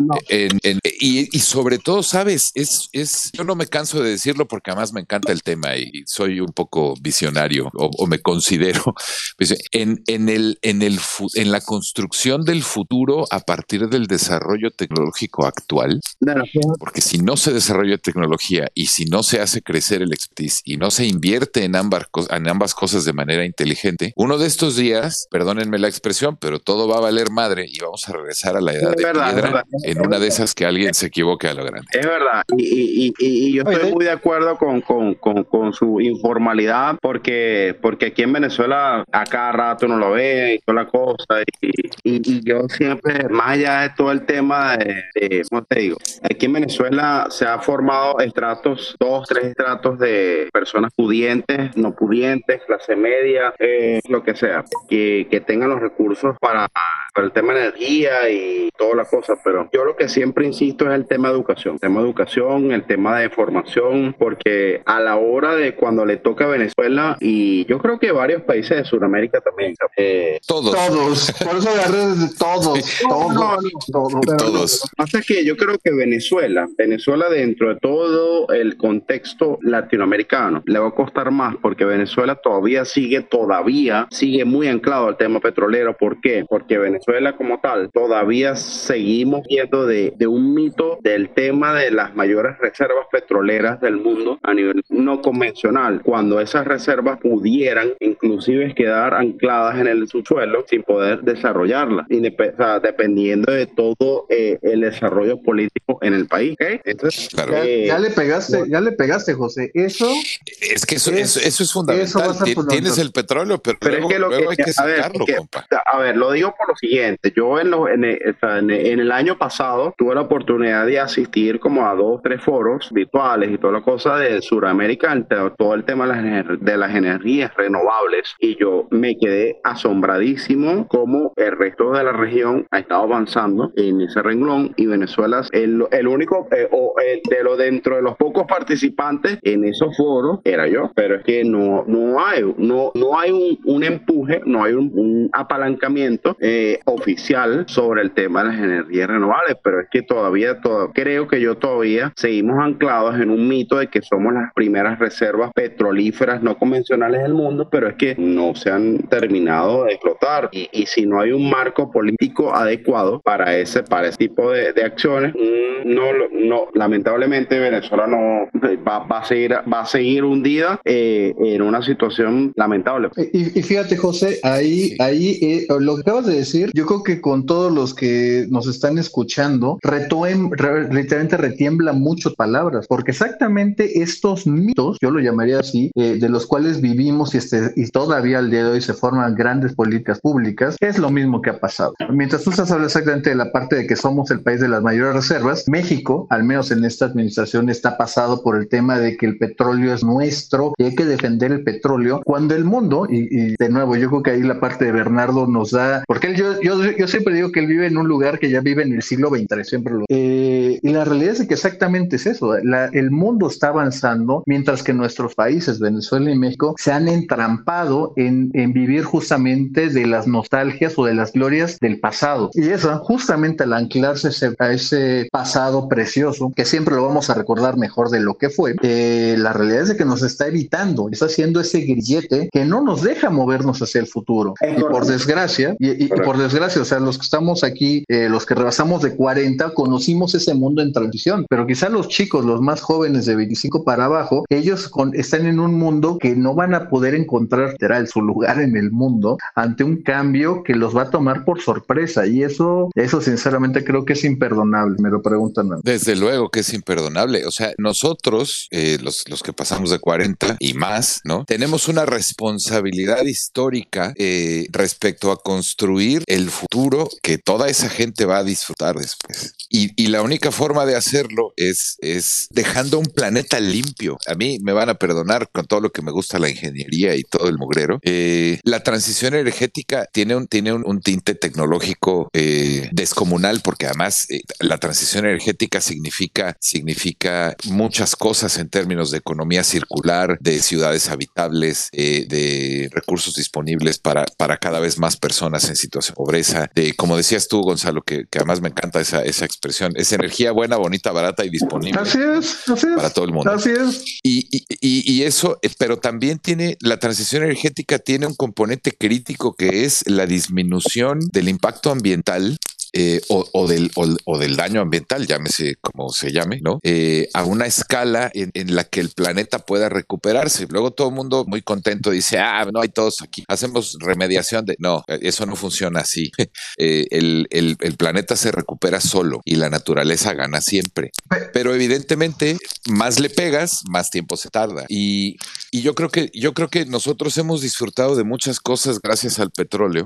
no. en, y, y, sobre todo, sabes, es, es, yo no me canso de decirlo porque además me encanta el tema y soy un poco visionario o, o me considero pues, en, en, el, en, el, en la construcción del futuro a partir del desarrollo tecnológico actual, porque si no se desarrolla tecnología y si no se hace crecer el expertise y no se invierte en ambas, en ambas cosas de manera inteligente, uno de estos días, perdónenme la expresión, pero todo va a valer madre y vamos a regresar a la edad es de verdad, piedra en una de esas que alguien se equivoque a lo grande.
Es verdad, y, y, y, y yo estoy muy de acuerdo con, con, con, con, su informalidad, porque, porque aquí en Venezuela a cada rato uno lo ve y toda la cosa, y, yo siempre, más allá de todo el tema de, de, ¿cómo te digo? Aquí en Venezuela se ha formado estratos, dos, tres estratos de personas pudientes, no pudientes, clase media, eh, lo que sea, que, que tengan los recursos para por el tema de energía y toda la cosa, pero yo lo que siempre insisto es el tema de educación, el tema de educación, el tema de formación, porque a la hora de cuando le toca a Venezuela y yo creo que varios países de Sudamérica también.
Eh, todos. Todos. Por eso de todos. Todos.
todos. todos. Lo que pasa es que yo creo que Venezuela, Venezuela dentro de todo el contexto latinoamericano, le va a costar más porque Venezuela todavía sigue, todavía sigue muy anclado al tema petrolero. ¿Por qué? Porque Venezuela como tal, todavía seguimos viendo de, de un mito del tema de las mayores reservas petroleras del mundo a nivel no convencional, cuando esas reservas pudieran inclusive quedar ancladas en el subsuelo sin poder desarrollarlas, dependiendo de todo eh, el desarrollo político en el país.
Entonces, eh, ya, le pegaste, ya le pegaste, José. Eso
es que eso es, eso es fundamental. Tienes el petróleo, pero, luego, es que hay que, sacarlo, compa.
A ver, lo digo por lo siguiente. Yo en, en, en, el año pasado tuve la oportunidad de asistir como a dos, tres foros virtuales y toda la cosa de Sudamérica, todo el tema de las, energías renovables. Y yo me quedé asombradísimo cómo el resto de la región ha estado avanzando en ese renglón y Venezuela es el, el único, eh, o de lo dentro de los pocos participantes en esos foros era yo, pero es que no, no hay, no, no hay un, un empuje, no hay un, apalancamiento eh, oficial sobre el tema de las energías renovables, pero es que todavía, todo, creo que yo todavía seguimos anclados en un mito de que somos las primeras reservas petrolíferas no convencionales del mundo, pero es que no se han terminado de explotar y, si no hay un marco político adecuado para ese, para ese tipo de, de acciones, mm, no, no, lamentablemente Venezuela no va, va, a seguir, va a seguir hundida eh, en una situación lamentable.
Y, y, fíjate, José, ahí, ahí eh, lo que acabas de decir, yo creo que con todos los que nos están escuchando, retoen, literalmente retiembla muchas palabras, porque exactamente estos mitos, yo lo llamaría así, eh, de los cuales vivimos y, este, y todavía al día de hoy se forman grandes políticas públicas, es lo mismo que ha pasado. Mientras tú estás hablando exactamente de la parte de que somos el país de las mayores reservas, México, al menos en esta administración, está pasado por el tema de que el petróleo es nuestro y hay que defender el petróleo, cuando el mundo, y, de nuevo, yo creo que ahí la parte de Bernardo nos da, porque él, yo, yo, yo siempre digo que él vive en un lugar que ya vive en el siglo XX, siempre lo... Eh, y la realidad es que exactamente es eso, el mundo está avanzando mientras que nuestros países, Venezuela y México, se han entrampado en, en vivir justamente de las nostalgias o de las glorias del pasado. Y eso, justamente al anclarse a ese pasado precioso, que siempre lo vamos a recordar mejor de lo que fue, eh, la realidad es que nos está evitando, está haciendo ese grillete que no nos deja movernos hacia el futuro. Y por desgracia, y, por desgracia, o sea, los que estamos aquí, eh, los que rebasamos de 40, conocimos ese mundo en transición, pero quizá los chicos, los más jóvenes de 25 para abajo, ellos están en un mundo que no van a poder encontrar literal su lugar en el mundo ante un cambio que los va a tomar por sorpresa y eso, eso sinceramente creo que es imperdonable, me lo preguntan.
Desde luego que es imperdonable, o sea, nosotros, eh, los, los que pasamos de 40 y más, ¿no? Tenemos una responsabilidad histórica eh, respecto a construir el futuro que toda esa gente va a disfrutar después. Y, y, la única forma de hacerlo es, es dejando un planeta limpio. A mí me van a perdonar con todo lo que me gusta la ingeniería y todo el mugrero. Eh, la transición energética tiene un, tiene un, un tinte tecnológico eh, descomunal porque además eh, la transición energética significa, significa muchas cosas en términos de economía circular, de ciudades habitables, eh, de recursos disponibles para, para cada vez más personas en situación de pobreza, de, como decías tú, Gonzalo, que, que además me encanta esa, esa expresión, es energía buena, bonita, barata y disponible.
Así es, así es.
Para todo el mundo.
Así es.
Y, y, y, y eso, eh, pero también tiene, la transición energética tiene un componente crítico que es la disminución del impacto ambiental eh, o, del, o, del daño ambiental, llámese como se llame, ¿no? Eh, a una escala en, la que el planeta pueda recuperarse. Luego todo el mundo muy contento dice, ah, no hay todos aquí, hacemos remediación de... No, eso no funciona así. eh, el, el, el, planeta se recupera solo y la naturaleza gana siempre. Pero evidentemente, más le pegas, más tiempo se tarda. Y, y yo creo que yo creo que nosotros hemos disfrutado de muchas cosas gracias al petróleo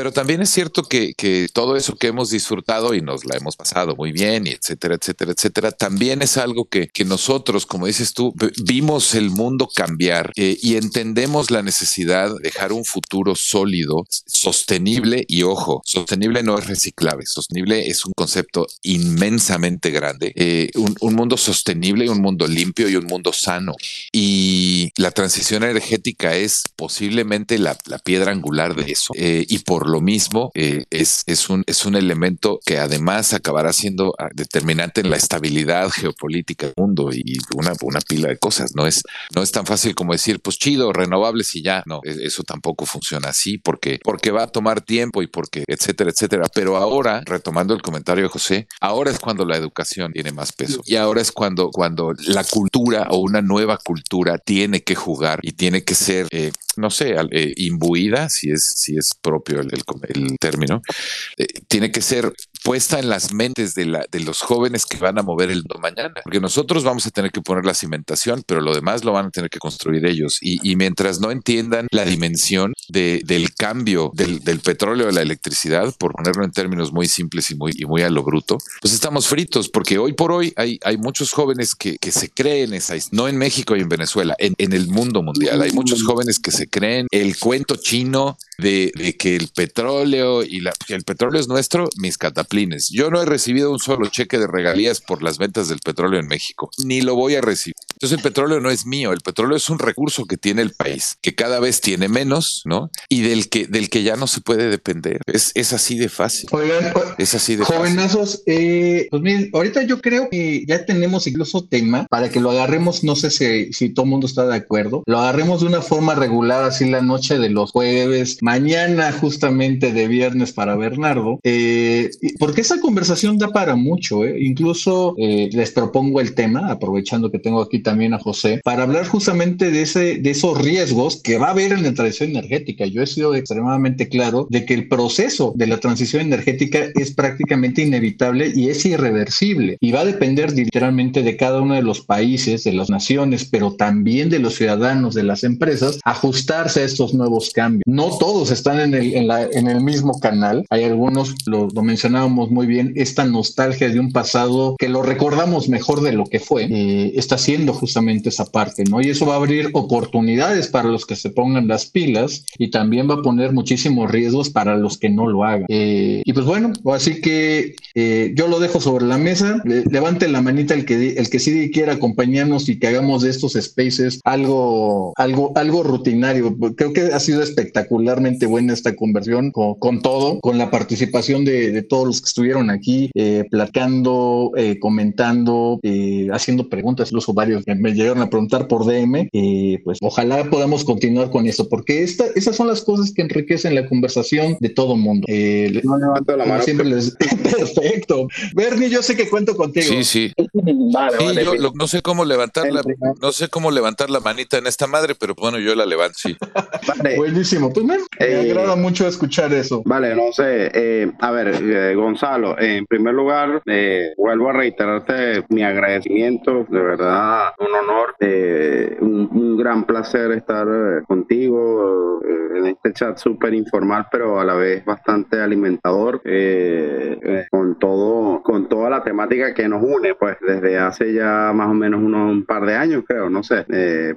Pero también es cierto que, todo eso que hemos disfrutado y nos la hemos pasado muy bien, y etcétera, etcétera, etcétera, también es algo que, que nosotros, como dices tú, vimos el mundo cambiar eh, y entendemos la necesidad de dejar un futuro sólido, sostenible y ojo, sostenible no es reciclable, sostenible es un concepto inmensamente grande, eh, un, un mundo sostenible un mundo limpio y un mundo sano. Y la transición energética es posiblemente la, la piedra angular de eso. Eh, y por lo mismo eh, es, es, un, es un elemento que además acabará siendo ah, determinante en la estabilidad geopolítica del mundo y una, una pila de cosas. No es, no es tan fácil como decir, pues chido, renovables y ya. No, e, eso tampoco funciona así porque, porque va a tomar tiempo y porque, etcétera, etcétera. Pero ahora, retomando el comentario de José, ahora es cuando la educación tiene más peso y ahora es cuando, cuando la cultura o una nueva cultura tiene que jugar y tiene que ser, eh, no sé, eh, imbuida, si es, si es propio el, el, término, eh, tiene que ser puesta en las mentes de, la, de los jóvenes que van a mover el mañana. Porque nosotros vamos a tener que poner la cimentación, pero lo demás lo van a tener que construir ellos. Y, mientras no entiendan la dimensión de, del cambio del, del, petróleo a la electricidad, por ponerlo en términos muy simples y muy, muy a lo bruto, pues estamos fritos, porque hoy por hoy hay, hay muchos jóvenes que, que se creen esa, no en México y en Venezuela, en, en el mundo mundial. Hay muchos jóvenes que se creen el cuento chino de, de que el petróleo y la, el petróleo es nuestro, mis cataplines. Yo no he recibido un solo cheque de regalías por las ventas del petróleo en México, ni lo voy a recibir. Entonces el petróleo no es mío, el petróleo es un recurso que tiene el país, que cada vez tiene menos, ¿no? Y del que, del que ya no se puede depender. Es, es así de fácil.
Oigan,
es así de
jovenazos,
fácil.
Eh, pues miren, ahorita yo creo que ya tenemos incluso tema para que lo agarremos, no sé si, si todo el mundo está de acuerdo, lo agarremos de una forma regular, así la noche de los jueves, mañana justamente de viernes para Bernardo, eh, porque esa conversación da para mucho, ¿eh? incluso eh, les propongo el tema, aprovechando que tengo aquí también a José, para hablar justamente de, ese, de esos riesgos que va a haber en la transición energética. Yo he sido extremadamente claro de que el proceso de la transición energética es prácticamente inevitable y es irreversible y va a depender literalmente de cada uno de los países, de las naciones, pero también de los ciudadanos, de las empresas, ajustarse a estos nuevos cambios. No todos están en el, en la, en el mismo canal. Hay algunos, lo, lo, mencionábamos muy bien, esta nostalgia de un pasado que lo recordamos mejor de lo que fue, eh, está haciendo justamente esa parte, ¿no? Y eso va a abrir oportunidades para los que se pongan las pilas y también va a poner muchísimos riesgos para los que no lo hagan. Eh, y pues bueno, así que eh, yo lo dejo sobre la mesa. Le, levante la manita el que, el que sí quiera acompañarnos y que hagamos de estos spaces algo, algo, algo rutinario. Creo que ha sido buena esta conversión con, con todo, con la participación de, de, todos los que estuvieron aquí, eh, platicando, eh, comentando, eh, haciendo preguntas, incluso varios que me llegaron a preguntar por DM. pues ojalá podamos continuar con eso, porque esta, esas son las cosas que enriquecen la conversación de todo mundo.
no levanto la mano.
Siempre les... Perfecto. Bernie, yo sé que cuento contigo.
Sí, sí. Vale, sí vale, yo lo, no sé cómo levantar la, no sé cómo levantar la manita en esta madre, pero bueno, yo la levanto, sí.
Vale. Buenísimo. Pues me, me agrada mucho escuchar eso.
Vale, no sé. Eh, a ver, eh, Gonzalo, en primer lugar, eh, vuelvo a reiterarte mi agradecimiento. De verdad, un honor, un, un, gran placer estar contigo en este chat súper informal, pero a la vez bastante alimentador, con todo, con toda la temática que nos une, pues desde hace ya más o menos unos un par de años, creo, no sé,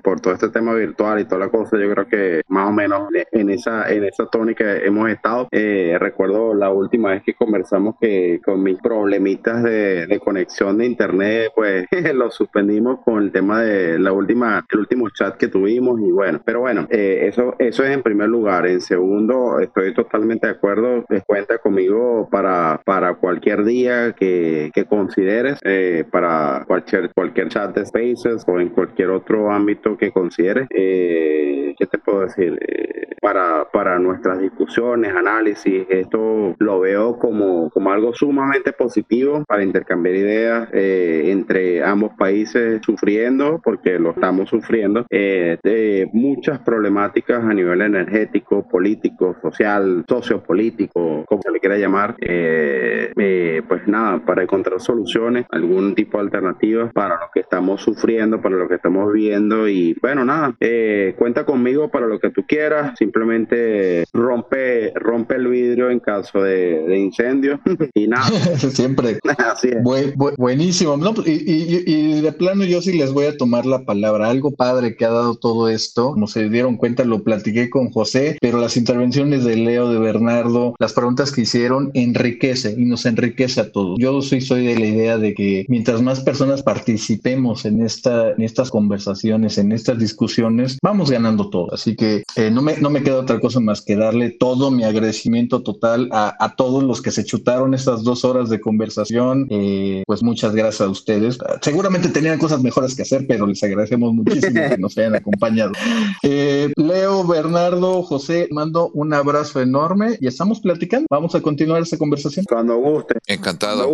por todo este tema virtual y toda la cosa, yo creo que más o menos en esa, en esa tónica hemos estado. Eh, recuerdo la última vez que conversamos que con mis problemitas de, de conexión de internet, pues lo suspendimos con el tema de la última, el último chat que tuvimos y bueno, pero bueno, eh, eso, eso es en primer lugar. En segundo, estoy totalmente de acuerdo, les cuenta conmigo para, para cualquier día que, que consideres, eh, para cualquier, cualquier chat de Spaces o en cualquier otro ámbito que consideres. Eh, ¿Qué te puedo decir? para, para nuestras discusiones, análisis. Esto lo veo como, como algo sumamente positivo para intercambiar ideas eh, entre ambos países sufriendo, porque lo estamos sufriendo, eh, de muchas problemáticas a nivel energético, político, social, sociopolítico, como se le quiera llamar. Eh, pues nada, para encontrar soluciones, algún tipo de alternativas para lo que estamos sufriendo, para lo que estamos viviendo y bueno, nada, cuenta conmigo para lo que tú quieras, simplemente rompe, rompe el vidrio en caso de, incendio y nada.
Siempre. Así es. buenísimo. No, pues, y, y, de plano yo sí les voy a tomar la palabra. Algo padre que ha dado todo esto, como se dieron cuenta, lo platiqué con José, pero las intervenciones de Leo, de Bernardo, las preguntas que hicieron, enriquece y nos enriquece a todos. Yo soy, soy de la idea de que mientras más personas participemos en, esta, en estas conversaciones, en estas discusiones, vamos ganando todo. Así que eh, no, me, no me queda otra cosa más que darle todo mi agradecimiento total a, a todos los que se chutaron estas dos horas de conversación. Eh, pues muchas gracias a ustedes. Seguramente tenían cosas mejores que hacer, pero les agradecemos muchísimo que nos hayan acompañado. Eh, Leo, Bernardo, José, mando un abrazo enorme y estamos platicando. Vamos a continuar esta conversación.
Cuando guste.
Encantado.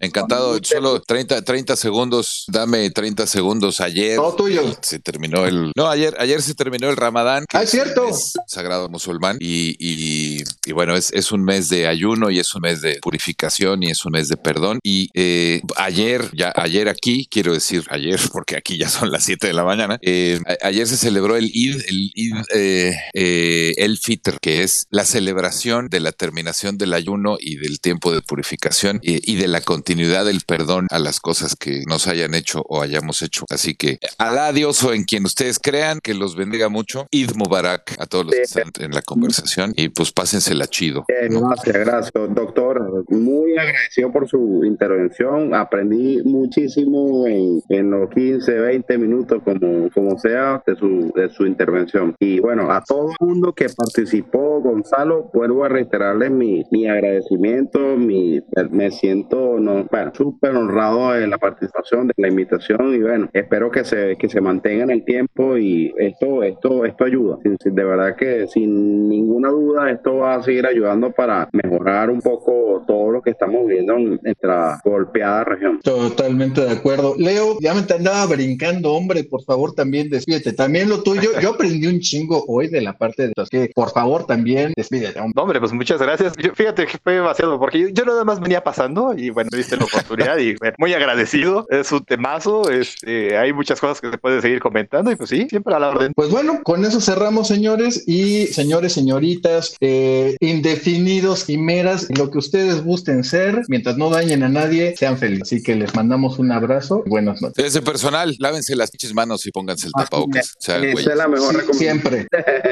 Encantado. Solo 30, 30 segundos. Dame 30 segundos. Ayer.
Todo tuyo.
Se terminó el. No, ayer, ayer se terminó el Ramadán.
Ah, es cierto.
sagrado musulmán. Y, y, y bueno, es, es, un mes de ayuno y es un mes de purificación y es un mes de perdón. Y eh, ayer, ya ayer aquí, quiero decir ayer, porque aquí ya son las 7 de la mañana. Eh, ayer se celebró el Eid, el eh, el Fitr, que es la celebración de la terminación del ayuno y del tiempo de purificación y, de la continuidad del perdón a las cosas que nos hayan hecho o hayamos hecho. Así que Alá Dios o en quien ustedes crean, que los bendiga mucho. Id Mubarak a todos los que están en la conversación y pues pásensela chido.
Gracias, gracias, doctor. Muy agradecido por su intervención. Aprendí muchísimo en, en los 15, 20 minutos, como, como sea, de su, de su intervención. Y bueno, a todo el mundo que participó, Gonzalo, vuelvo a reiterarles mi, mi agradecimiento, mi, me siento no, bueno, súper honrado de la participación, de la invitación y bueno, espero que se, que se mantenga en el tiempo y esto, esto, esto ayuda. De verdad que sin ninguna duda esto va a seguir ayudando para mejorar un poco todo lo que estamos viendo en nuestra golpeada región.
Totalmente de acuerdo. Leo, ya me andaba brincando, hombre, por favor también despídete. También lo tuyo, yo aprendí un chingo hoy de la parte de los que, por favor, también despídete.
Hombre, pues muchas gracias. fíjate que fue demasiado, porque yo, nada más venía pasando y bueno, viste la oportunidad y muy agradecido. Es un temazo, este, hay muchas cosas que se puede seguir comentando y pues sí, siempre a la orden.
Pues bueno, con eso cerramos, señores y señores, señoritas, eh, indefinidos, y meras lo que ustedes gusten ser, mientras no dañen a nadie, sean felices. Así que les mandamos un abrazo y buenas noches.
Ese personal, lávense las pinches manos y pónganse el tapabocas.
Esa es la mejor recomendación.
Siempre,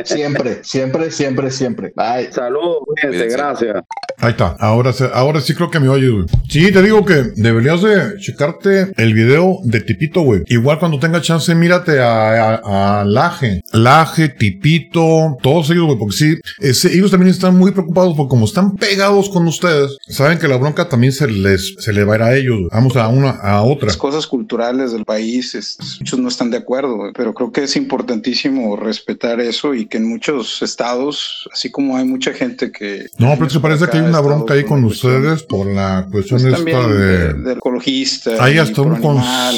siempre, siempre, siempre, siempre. Bye.
Saludos, gente, gracias.
Ahí está. Ahora, ahora sí creo que me oyes, güey. Sí, te digo que deberías de checarte el video de Tipito, güey. Igual cuando tenga chance, mírate a, a, Laje. Laje, Tipito, todos ellos, güey, porque sí, ellos también están muy preocupados porque como están pegados con ustedes, saben que la bronca también se les, se le va a ir a ellos. Vamos a una, a otra.
Las cosas culturales del país, muchos no están de acuerdo, pero creo que es importantísimo respetar eso y que en muchos estados, así como hay mucha gente que...
No, pero se parece que hay una bronca ahí con ustedes por la cuestión pues esta de...
de, ecologista.
Ahí hasta un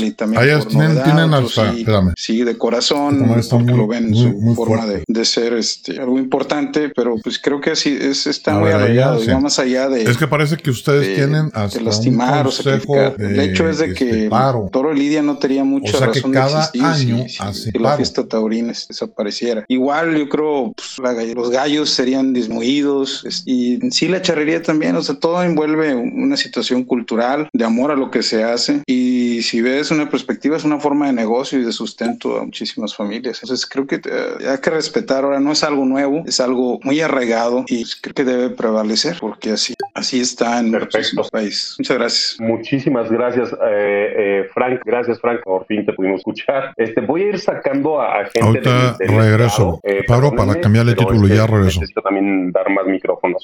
y también ahí tienen, tienen hasta...
Sí, espérame. Sí, de corazón, porque lo ven en su forma de, de, ser este, algo importante, pero pues creo que así es, está muy arraigado, va más allá de...
Es que parece que ustedes tienen hasta
de lastimar o sacrificar. El hecho es de que Toro Lidia no tenía mucha razón de existir año si, la fiesta taurina desapareciera. Igual yo creo pues, los gallos serían disminuidos y en sí la charrería también, o sea, todo envuelve una situación cultural de amor a lo que se hace y si ves una perspectiva es una forma de negocio y de sustento a muchísimas familias. Entonces creo que eh, hay que respetar ahora, no es algo nuevo, es algo muy arraigado y creo que debe prevalecer porque así, así está en muchísimos países. Muchas gracias.
Muchísimas gracias, eh, eh, Frank. Gracias, Frank. Por fin te pudimos escuchar. Este, voy a ir sacando a, gente.
Ahorita regreso. Pablo, para cambiarle título ya regreso.
Necesito también dar más micrófonos.